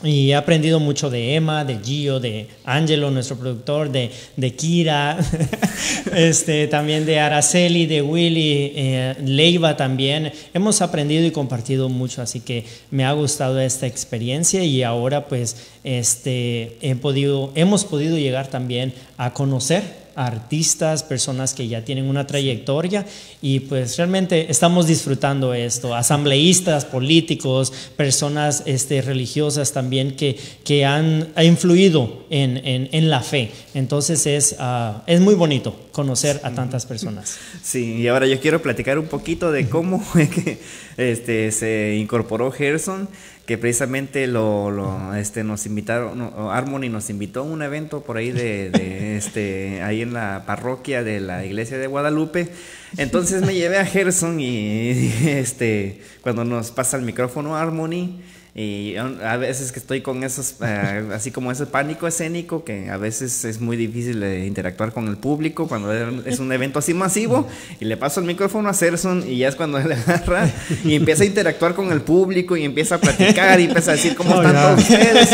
Y he aprendido mucho de Emma, de Gio, de Angelo, nuestro productor, de, de Kira, *laughs* este, también de Araceli, de Willy, eh, Leiva también. Hemos aprendido y compartido mucho, así que me ha gustado esta experiencia y ahora pues este, he podido, hemos podido llegar también a conocer artistas, personas que ya tienen una trayectoria y pues realmente estamos disfrutando esto, asambleístas, políticos, personas este, religiosas también que, que han ha influido en, en, la fe. Entonces es, ah, es muy bonito conocer a tantas personas. *laughs* Sí, y ahora yo quiero platicar un poquito de cómo *laughs* fue que este, se incorporó Gerson, que precisamente lo, lo, este, nos invitaron, no, Harmony nos invitó a un evento por ahí de, de, *laughs* este, ahí en la parroquia de la iglesia de Guadalupe. Entonces me llevé a Gerson y *laughs* este, cuando nos pasa el micrófono Harmony, y a veces que estoy con esos, uh, *laughs* así como ese pánico escénico, que a veces es muy difícil de interactuar con el público cuando es un evento así masivo, y le paso el micrófono a Serson y ya es cuando *laughs* le agarra y empieza a interactuar con el público y empieza a platicar y empieza a decir cómo oh, están todos ustedes.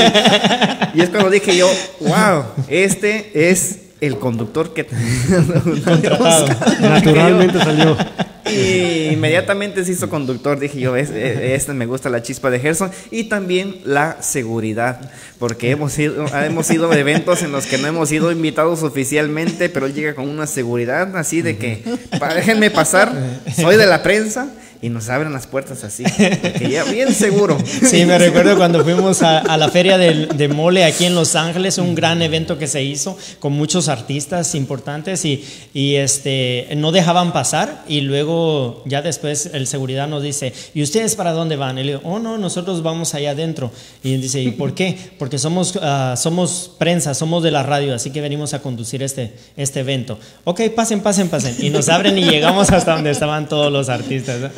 Y, y es cuando dije yo, wow, este es el conductor que *laughs* naturalmente salió. Y inmediatamente se hizo conductor, dije yo, este me gusta la chispa de Gerson y también la seguridad, porque hemos ido, hemos a eventos en los que no hemos sido invitados oficialmente, pero él llega con una seguridad así de que, déjenme pasar, soy de la prensa y nos abren las puertas así, porque ya bien seguro. *laughs* Sí, me recuerdo cuando fuimos a, la feria de, de, mole aquí en Los Ángeles, un gran evento que se hizo con muchos artistas importantes y, y este, no dejaban pasar y luego ya después el seguridad nos dice, ¿y ustedes para dónde van? Y le digo, oh no, nosotros vamos allá adentro. Y él dice, ¿y por qué? Porque somos, ah, somos prensa, somos de la radio, así que venimos a conducir este, este evento. Ok, pasen, pasen, pasen. Y nos abren y llegamos hasta donde estaban todos los artistas.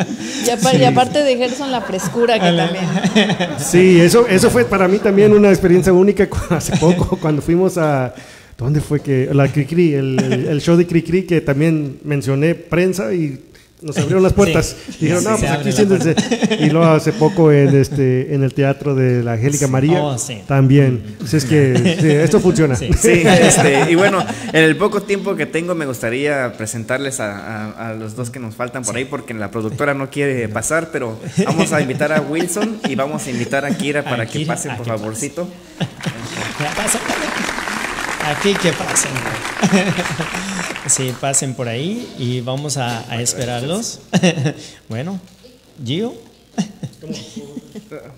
Y, aparte de Gerson, la frescura que también. Sí, eso, eso fue para mí también una experiencia única hace *laughs* poco, cuando fuimos a ¿Dónde fue que la Cricri, el, el, show de Cricri que también mencioné prensa y nos abrieron las puertas. Dijeron, no, pues aquí siéntense. Y luego hace poco en este en el teatro de la Angélica María oh, también. es que esto funciona. Sí, este, y bueno, en el poco tiempo que tengo me gustaría presentarles a, a, los dos que nos faltan por ahí porque la productora no quiere pasar, pero vamos a invitar a Wilson y vamos a invitar a Kira para que pasen por favorcito. Aquí que pasen. *laughs* sí, pasen por ahí y vamos a, esperarlos. *laughs* bueno, Gio. *laughs*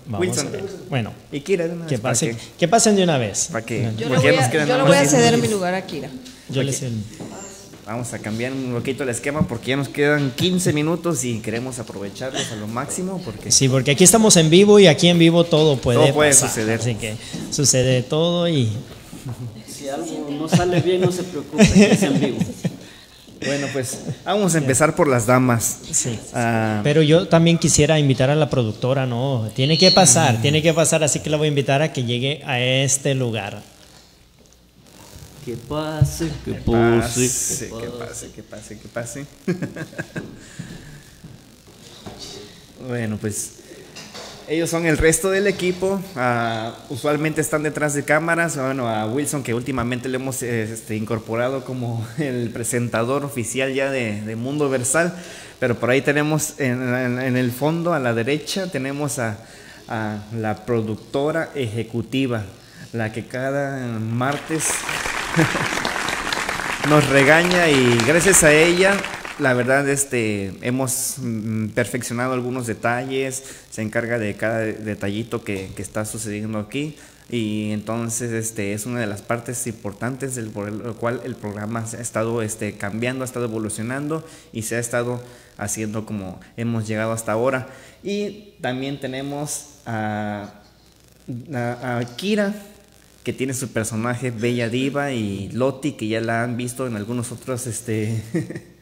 Vamos ver. Bueno, y Kira, que, pasen, que pasen de una vez. ¿Para qué? Yo, le voy, a, yo voy a ceder mi lugar a Kira. Yo le cedo. Vamos a cambiar un poquito el esquema porque ya nos quedan 15 minutos y queremos aprovecharlos a lo máximo. Porque... Sí, porque aquí estamos en vivo y aquí en vivo todo puede, todo puede suceder. Así que sucede todo y no sale bien, no se preocupe, es en vivo. Bueno, pues vamos a empezar por las damas. Sí. Ah, Pero yo también quisiera invitar a la productora, ¿no? Tiene que pasar, tiene que pasar, así que la voy a invitar a que llegue a este lugar. Que pase, que, pase, que pase, que pase, que *laughs* pase. bueno, pues ellos son el resto del equipo. Ah, usualmente están detrás de cámaras. Bueno, a Wilson, que últimamente le hemos este, incorporado como *laughs* el presentador oficial ya de, Mundo Versal. Pero por ahí tenemos en, el fondo, a la derecha, tenemos a, la productora ejecutiva, la que cada martes *laughs* nos regaña y gracias a ella la verdad, este, hemos mm, perfeccionado algunos detalles, se encarga de cada detallito que, está sucediendo aquí y entonces este, es una de las partes importantes del, por el cual el programa ha estado este, cambiando, ha estado evolucionando y se ha estado haciendo como hemos llegado hasta ahora. Y también tenemos a, a, a Kira, que tiene su personaje Bella Diva y Loti, que ya la han visto en algunos otros este, *laughs*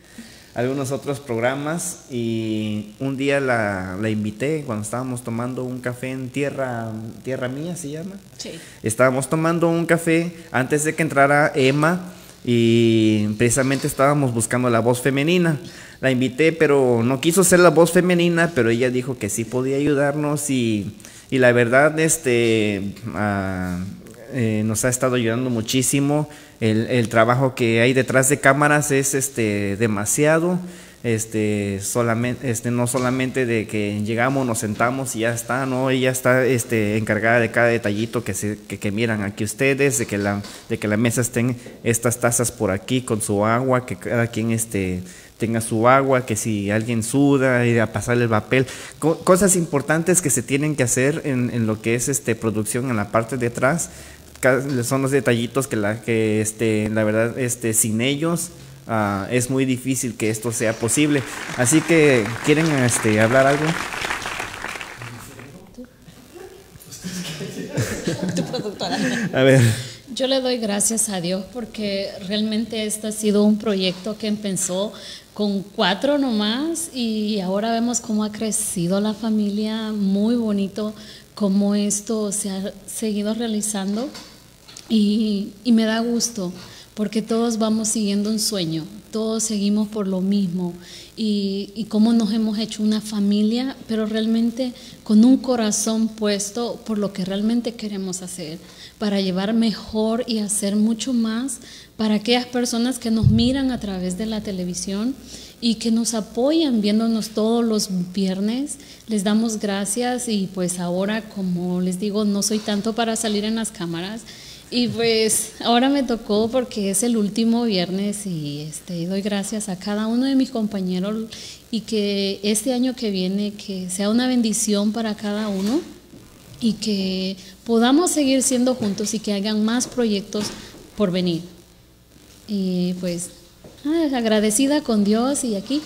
algunos otros programas y un día la, la, invité cuando estábamos tomando un café en Tierra, Tierra Mía, se llama. Sí. Estábamos tomando un café antes de que entrara Emma y precisamente estábamos buscando la voz femenina. La invité, pero no quiso ser la voz femenina, pero ella dijo que sí podía ayudarnos y, y la verdad, este... Ah, eh, nos ha estado ayudando muchísimo. El, trabajo que hay detrás de cámaras es este, demasiado. Este, solamente, este, no solamente de que llegamos, nos sentamos y ya está, no, ella está este, encargada de cada detallito que, se, que, miran aquí ustedes, de que, la, de que la mesa estén estas tazas por aquí con su agua, que cada quien este, tenga su agua, que si alguien suda, ir a pasarle el papel, cosas importantes que se tienen que hacer en, en, lo que es este, producción en la parte de atrás son los detallitos que la que este la verdad este sin ellos ah, es muy difícil que esto sea posible. Así que quieren este hablar algo a ver. Yo le doy gracias a Dios porque realmente este ha sido un proyecto que empezó con cuatro nomás y ahora vemos cómo ha crecido la familia, muy bonito cómo esto se ha seguido realizando y, me da gusto porque todos vamos siguiendo un sueño, todos seguimos por lo mismo y, y cómo nos hemos hecho una familia, pero realmente con un corazón puesto por lo que realmente queremos hacer, para llevar mejor y hacer mucho más para aquellas personas que nos miran a través de la televisión y que nos apoyan viéndonos todos los viernes. Les damos gracias y pues ahora, como les digo, no soy tanto para salir en las cámaras, y pues ahora me tocó porque es el último viernes y este, doy gracias a cada uno de mis compañeros y que este año que viene que sea una bendición para cada uno y que podamos seguir siendo juntos y que hagan más proyectos por venir. Y pues agradecida con Dios y aquí.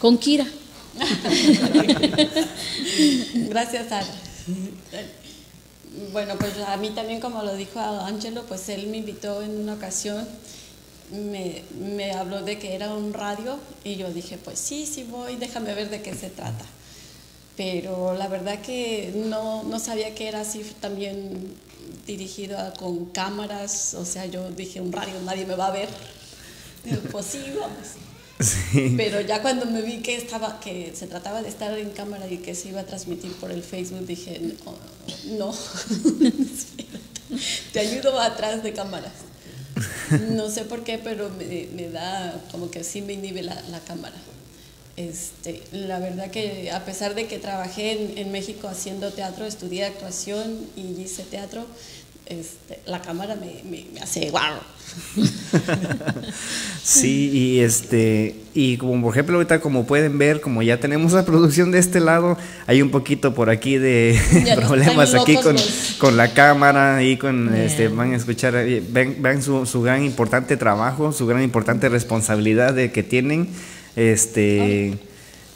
con Kira. *laughs* Gracias, Ana. *laughs* Bueno, pues a mí también, como lo dijo Angelo, pues él me invitó en una ocasión, me, me habló de que era un radio y yo dije, pues sí, sí voy, déjame ver de qué se trata. Pero la verdad que no, no sabía que era así también dirigido a- con cámaras, o sea, yo dije un radio, nadie me va a ver. Digo, pues. Sí. Pero ya cuando me vi que estaba, que se trataba de estar en cámara y que se iba a transmitir por el Facebook, dije, no, no. *laughs* Te ayudo atrás de cámaras. No sé por qué, pero me, me da como que sí me inhibe la, la cámara. Este, la verdad que a pesar de que trabajé en, en México haciendo teatro, estudié actuación y hice teatro, este, la cámara me, me, me hace guau. *laughs* Sí, y este, y como por ejemplo ahorita como pueden ver, como ya tenemos la producción de este lado, hay un poquito por aquí de Ya *laughs* problemas aquí locos con, los- con la cámara y con este, van a escuchar, eh, ven, ven su, su gran importante trabajo, su gran importante responsabilidad de que tienen, este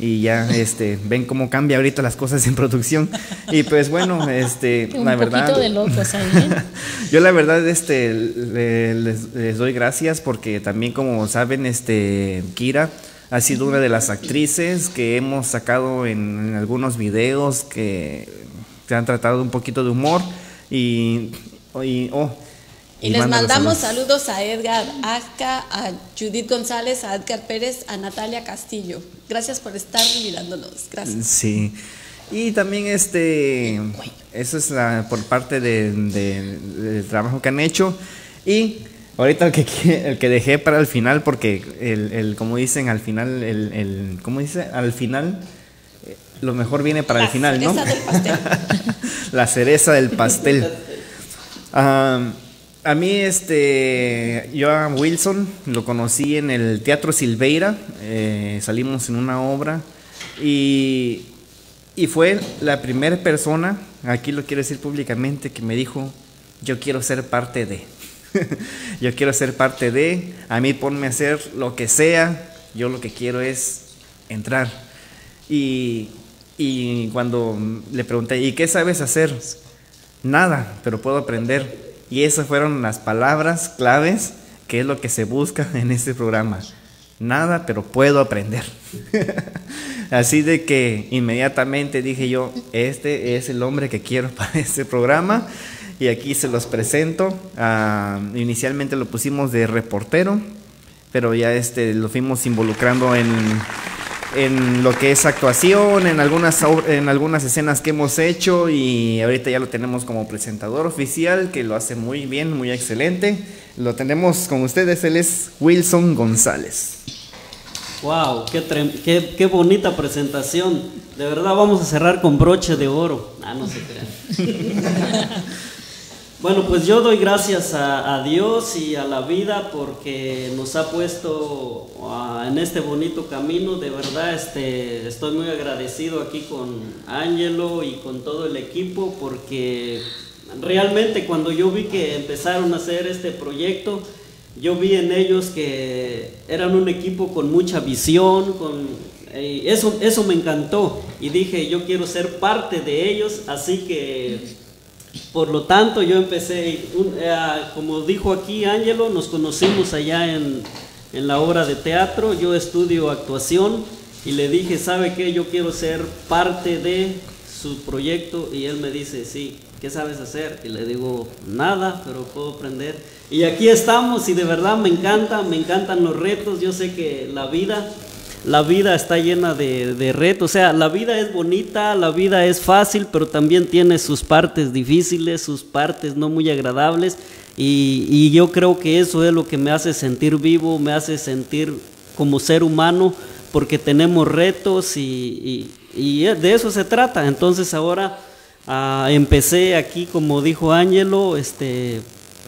y ya este ven cómo cambia ahorita las cosas en producción y pues bueno este *laughs* Un la verdad poquito de locos ahí. ¿eh? *laughs* yo la verdad este le- les, les doy gracias porque también como saben este Kira ha sido una de las actrices que hemos sacado en, en algunos videos que se han tratado un poquito de humor y, y, oh, Y les mandamos saludos. saludos a Edgar Azca, a Judith González, a Edgar Pérez, a Natalia Castillo. Gracias por estar mirándonos. Gracias. Sí. Y también este, eso es la, por parte de- de- del trabajo que han hecho. Y ahorita el que, el que dejé para el final, porque el, el- como dicen al final, el, el- ¿cómo dice? Al final, eh, lo mejor viene para el final, ¿no? cereza del pastel. *laughs* la cereza del pastel. *laughs* Ah, a mí, este, yo a Wilson lo conocí en el Teatro Silveira, eh, salimos en una obra y, y fue la primera persona, aquí lo quiero decir públicamente, que me dijo, yo quiero ser parte de, *laughs* yo quiero ser parte de, a mí ponme a hacer lo que sea, yo lo que quiero es entrar. Y, y cuando le pregunté, ¿y qué sabes hacer? Nada, pero puedo aprender. Y esas fueron las palabras claves que es lo que se busca en este programa. Nada, pero puedo aprender. *laughs* Así de que inmediatamente dije yo, este es el hombre que quiero *laughs* para este programa. Y aquí se los presento. Ah, inicialmente lo pusimos de reportero, pero ya este, lo fuimos involucrando en, en lo que es actuación, en algunas, en algunas escenas que hemos hecho y ahorita ya lo tenemos como presentador oficial, que lo hace muy bien, muy excelente. Lo tenemos con ustedes, él es Wilson González. Wow, qué, trem- qué, qué bonita presentación. De verdad vamos a cerrar con broche de oro. Ah, no se crean. *laughs* bueno, pues yo doy gracias a, Dios y a la vida porque nos ha puesto ah, en este bonito camino. De verdad, este, estoy muy agradecido aquí con Ángelo y con todo el equipo porque realmente cuando yo vi que empezaron a hacer este proyecto, yo vi en ellos que eran un equipo con mucha visión, con eh, eso, eso me encantó y dije yo quiero ser parte de ellos, así que por lo tanto yo empecé, eh, como dijo aquí Ángelo, nos conocimos allá en, en la obra de teatro, yo estudio actuación y le dije, ¿sabe qué? Yo quiero ser parte de su proyecto y él me dice, sí, ¿qué sabes hacer? Y le digo, nada, pero puedo aprender. Y aquí estamos y de verdad me encanta, me encantan los retos, yo sé que la vida, la vida está llena de, de retos, o sea, la vida es bonita, la vida es fácil, pero también tiene sus partes difíciles, sus partes no muy agradables. Y, y yo creo que eso es lo que me hace sentir vivo, me hace sentir como ser humano, porque tenemos retos y, y- de eso se trata. Entonces ahora ah, empecé aquí, como dijo Ángelo, este,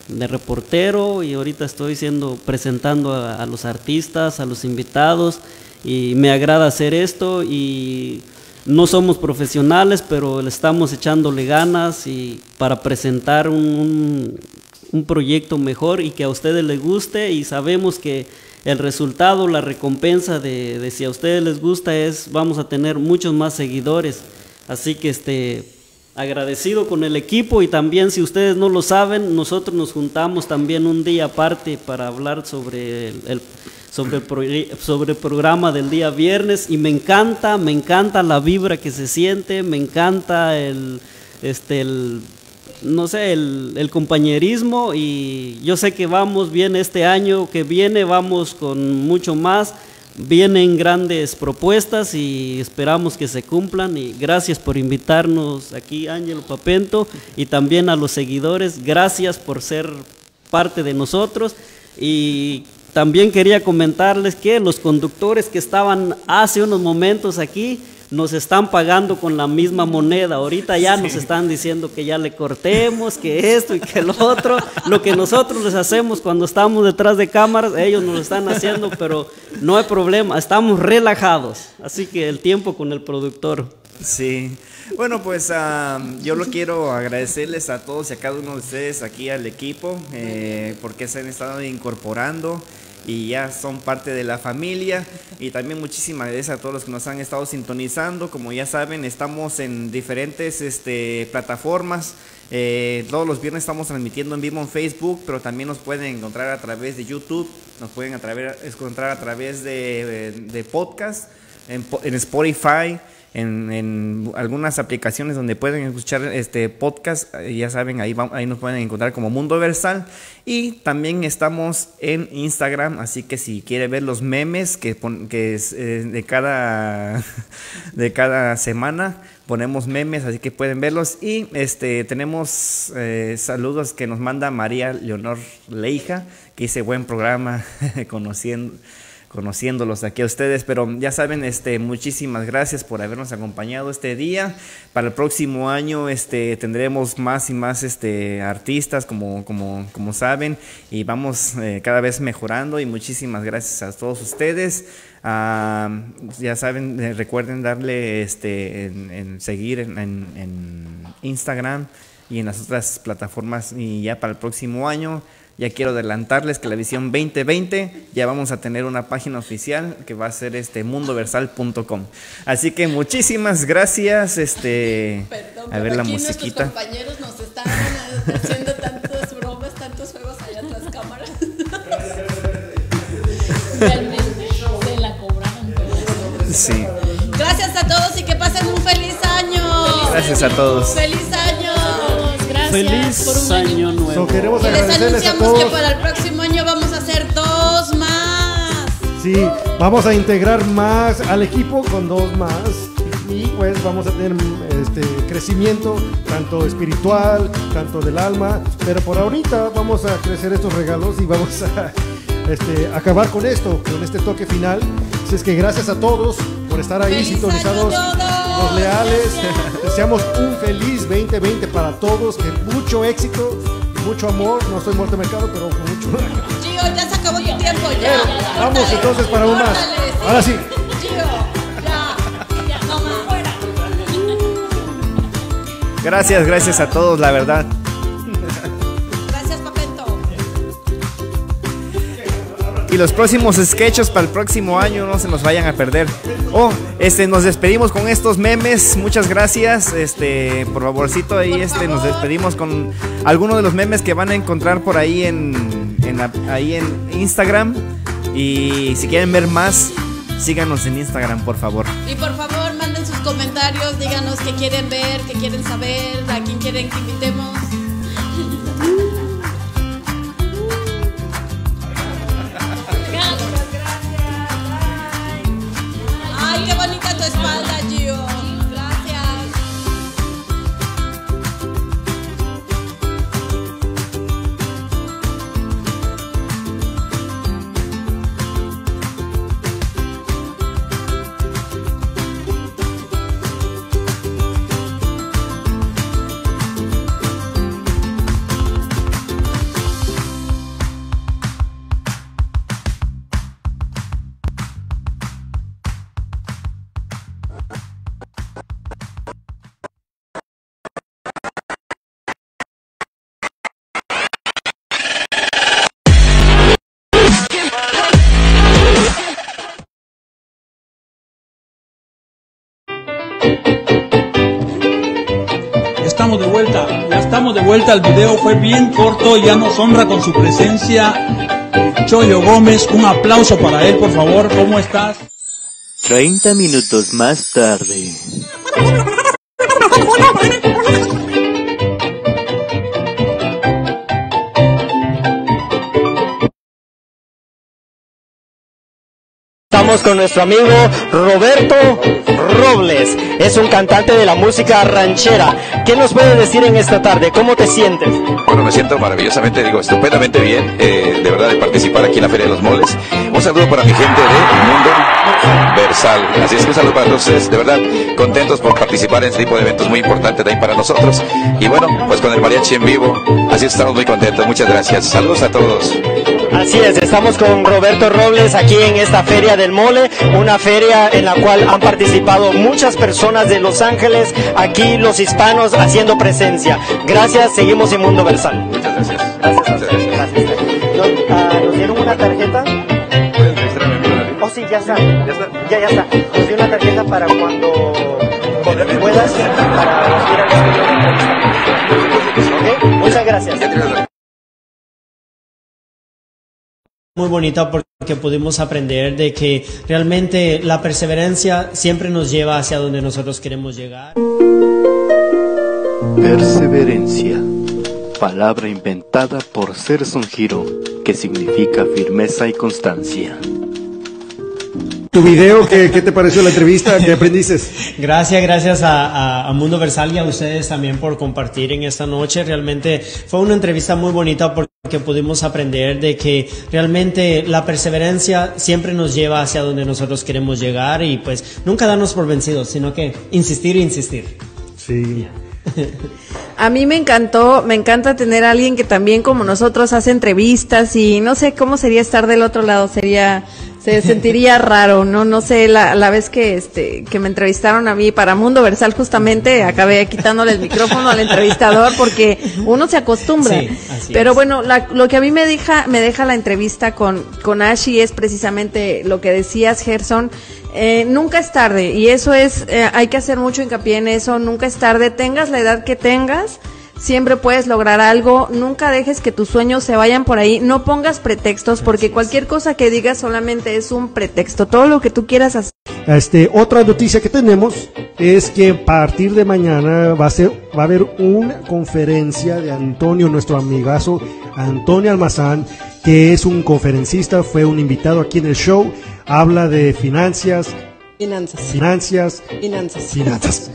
de reportero y ahorita estoy presentando a los artistas, a los invitados y me agrada hacer esto y no somos profesionales, pero le estamos echándole ganas y para presentar un, un- proyecto mejor y que a ustedes les guste y sabemos que el resultado, la recompensa de, de si a ustedes les gusta es, vamos a tener muchos más seguidores. Así que este, agradecido con el equipo y también si ustedes no lo saben, nosotros nos juntamos también un día aparte para hablar sobre el, sobre, el sobre el programa del día viernes y me encanta, me encanta la vibra que se siente, me encanta el, este, el, no sé, el, el, compañerismo y yo sé que vamos bien este año que viene, vamos con mucho más Vienen grandes propuestas y esperamos que se cumplan y gracias por invitarnos aquí Ángelo Papento y también a los seguidores, gracias por ser parte de nosotros y también quería comentarles que los conductores que estaban hace unos momentos aquí, nos están pagando con la misma moneda. Ahorita ya nos están diciendo que ya le cortemos, que esto y que lo otro. Lo que nosotros les hacemos cuando estamos detrás de cámaras, ellos nos lo están haciendo, pero no hay problema, estamos relajados. Así que el tiempo con el productor. Sí. Bueno, pues yo lo quiero agradecerles a todos y a cada uno de ustedes aquí al equipo eh, porque se han estado incorporando y ya son parte de la familia. Y también muchísimas gracias a todos los que nos han estado sintonizando. Como ya saben, estamos en diferentes este, plataformas. Eh, todos los viernes estamos transmitiendo en vivo en Facebook, pero también nos pueden encontrar a través de YouTube, nos pueden encontrar a través de, de podcast, en, en Spotify en, algunas aplicaciones donde pueden escuchar este podcast, eh, ya saben, ahí, ahí nos pueden encontrar como Mundo Versal. Y también estamos en Instagram, así que si quiere ver los memes que, que es eh, de, cada, *laughs* de cada semana, ponemos memes, así que pueden verlos. Y este tenemos eh, saludos que nos manda María Leonor Leija, que hice buen programa *laughs* conociendo conociéndolos aquí a ustedes, pero ya saben, este, muchísimas gracias por habernos acompañado este día. Para el próximo año este, tendremos más y más este, artistas, como, como, como saben, y vamos eh, cada vez mejorando y muchísimas gracias a todos ustedes. Ah, ya saben, eh, recuerden darle este, en, seguir en, en Instagram y en las otras plataformas y ya para el próximo año ya quiero adelantarles que la visión 2020 ya vamos a tener una página oficial que va a ser este mundoversal.com. Así que muchísimas gracias. Este, a ver la musiquita. Nuestros compañeros nos están haciendo tantas bromas, tantos juegos allá tras cámaras. Realmente se la cobraron. Sí. Gracias a todos y que pasen un feliz año. Gracias a todos. Feliz Feliz año, nuevo. queremos y les a anunciamos todos. que para el próximo año vamos a hacer dos más. Sí, vamos a integrar más al equipo con dos más y pues vamos a tener este crecimiento tanto espiritual, tanto del alma, pero por ahorita vamos a crecer estos regalos y vamos a este, acabar con esto, con este toque final. Así es que gracias a todos por estar ahí ¡Feliz sintonizados, año a todos! los leales. *laughs* Deseamos un feliz 2020 para todos, que mucho éxito, mucho amor. No estoy muerto de mercado, pero con mucho. Gio, ya se acabó tu tiempo, ya. Vamos Córtale, entonces para un más. córtale, sí. Ahora sí. Gracias, gracias a todos, la verdad. Y los próximos sketches para el próximo año no se nos vayan a perder. Oh, este, nos despedimos con estos memes. Muchas gracias. Este, por favorcito ahí, este, nos despedimos con algunos de los memes que van a encontrar por ahí en, en la- ahí en Instagram. Y si quieren ver más, síganos en Instagram, por favor. Y por favor, manden sus comentarios, díganos qué quieren ver, qué quieren saber, a quién quieren que invitemos. Tu espalda, Gio. Vuelta al video, fue bien corto, ya nos honra con su presencia. Choyo Gómez, un aplauso para él, por favor, ¿cómo estás? 30 minutos más tarde. *laughs* Estamos con nuestro amigo Roberto Robles. Es un cantante de la música ranchera. ¿Qué nos puede decir en esta tarde? ¿Cómo te sientes? Bueno, me siento maravillosamente, digo, estupendamente bien, eh, de verdad, de participar aquí en la Feria de los Moles. Un saludo para mi gente de Mundo Versal. Así es que un saludo para ustedes, de verdad, contentos por participar en este tipo de eventos muy importantes también para nosotros. Y bueno, pues con el mariachi en vivo, así estamos muy contentos. Muchas gracias. Saludos a todos. Así es, estamos con Roberto Robles aquí en esta Feria del Mole, una feria en la cual han participado muchas personas de Los Ángeles, aquí los hispanos haciendo presencia. Gracias, seguimos en Mundo Versal. Muchas gracias. Gracias a ustedes, gracias. ¿Nos, ah, ¿nos dieron una tarjeta? Oh, sí, ya está. Ya está. Ya, ya está. Nos dio una tarjeta para cuando, puedas, para ir al ¿Ok? Muchas gracias. Muy bonita porque pudimos aprender de que realmente la perseverancia siempre nos lleva hacia donde nosotros queremos llegar. Perseverancia. Palabra inventada por Serson Hiro, que significa firmeza y constancia. Tu video, ¿qué, qué te pareció la entrevista? ¿Qué aprendiste? Gracias, gracias a, a- a Mundo Versal y a ustedes también por compartir en esta noche. Realmente fue una entrevista muy bonita porque pudimos aprender de que realmente la perseverancia siempre nos lleva hacia donde nosotros queremos llegar y pues nunca darnos por vencidos, sino que insistir e insistir. Sí. A mí me encantó, me encanta tener a alguien que también como nosotros hace entrevistas y no sé cómo sería estar del otro lado, sería se sentiría raro, no no sé, la, la vez que este que me entrevistaron a mí para Mundo Versal justamente acabé quitándole el micrófono al entrevistador porque uno se acostumbra. Sí, Pero bueno, la- lo que a mí me deja me deja la entrevista con con Ashi es precisamente lo que decías Gerson, eh, nunca es tarde y eso es, eh, hay que hacer mucho hincapié en eso, nunca es tarde, tengas la edad que tengas, siempre puedes lograr algo, nunca dejes que tus sueños se vayan por ahí, no pongas pretextos porque cualquier cosa que digas solamente es un pretexto, todo lo que tú quieras hacer. Este, otra noticia que tenemos es que a partir de mañana va a ser, va a haber una conferencia de Antonio, nuestro amigazo Antonio Almazán, que es un conferencista, fue un invitado aquí en el show, habla de finanzas, Finanzas. finanzas, Finanzas. finanzas,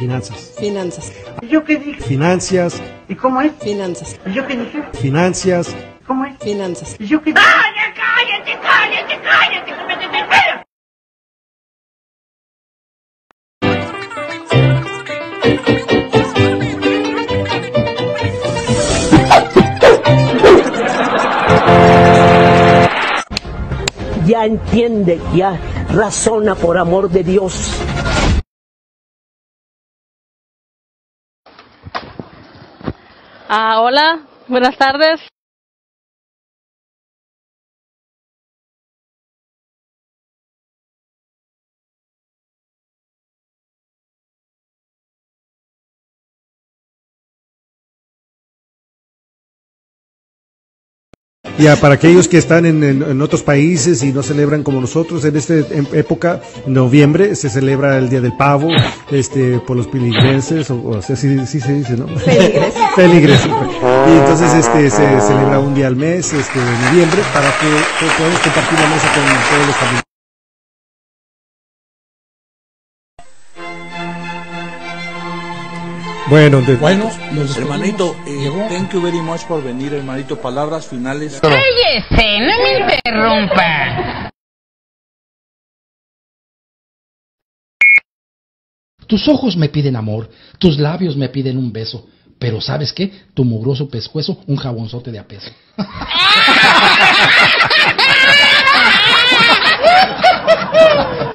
finanzas, Finanzas. ¿Yo qué dije? finanzas, ¿Y cómo es? Finanzas. ¿Yo qué dije? finanzas, ¿Cómo es? Finanzas. ¿Yo qué dije? ¡Cállate, cállate, cállate, cállate! Ya entiende, ya razona por amor de Dios. Ah, hola, buenas tardes. Ya, para aquellos que están en, en- en otros países y no celebran como nosotros, en esta época, en noviembre, se celebra el Día del Pavo este, por los piligreses, o, o sea, sí, sí se dice, ¿no? Feligreses. *laughs* Feligreses. Y entonces este, se celebra un día al mes, este, de noviembre, para que pues, podamos compartir la mesa con todos los familiares. Bueno, de... bueno los hermanito, eh, thank you very much por venir, hermanito. Palabras finales. ¡Cállese! ¡No me interrumpa! Tus ojos me piden amor, tus labios me piden un beso, pero ¿sabes qué? Tu mugroso pescuezo, un jabonzote de apeso. *laughs*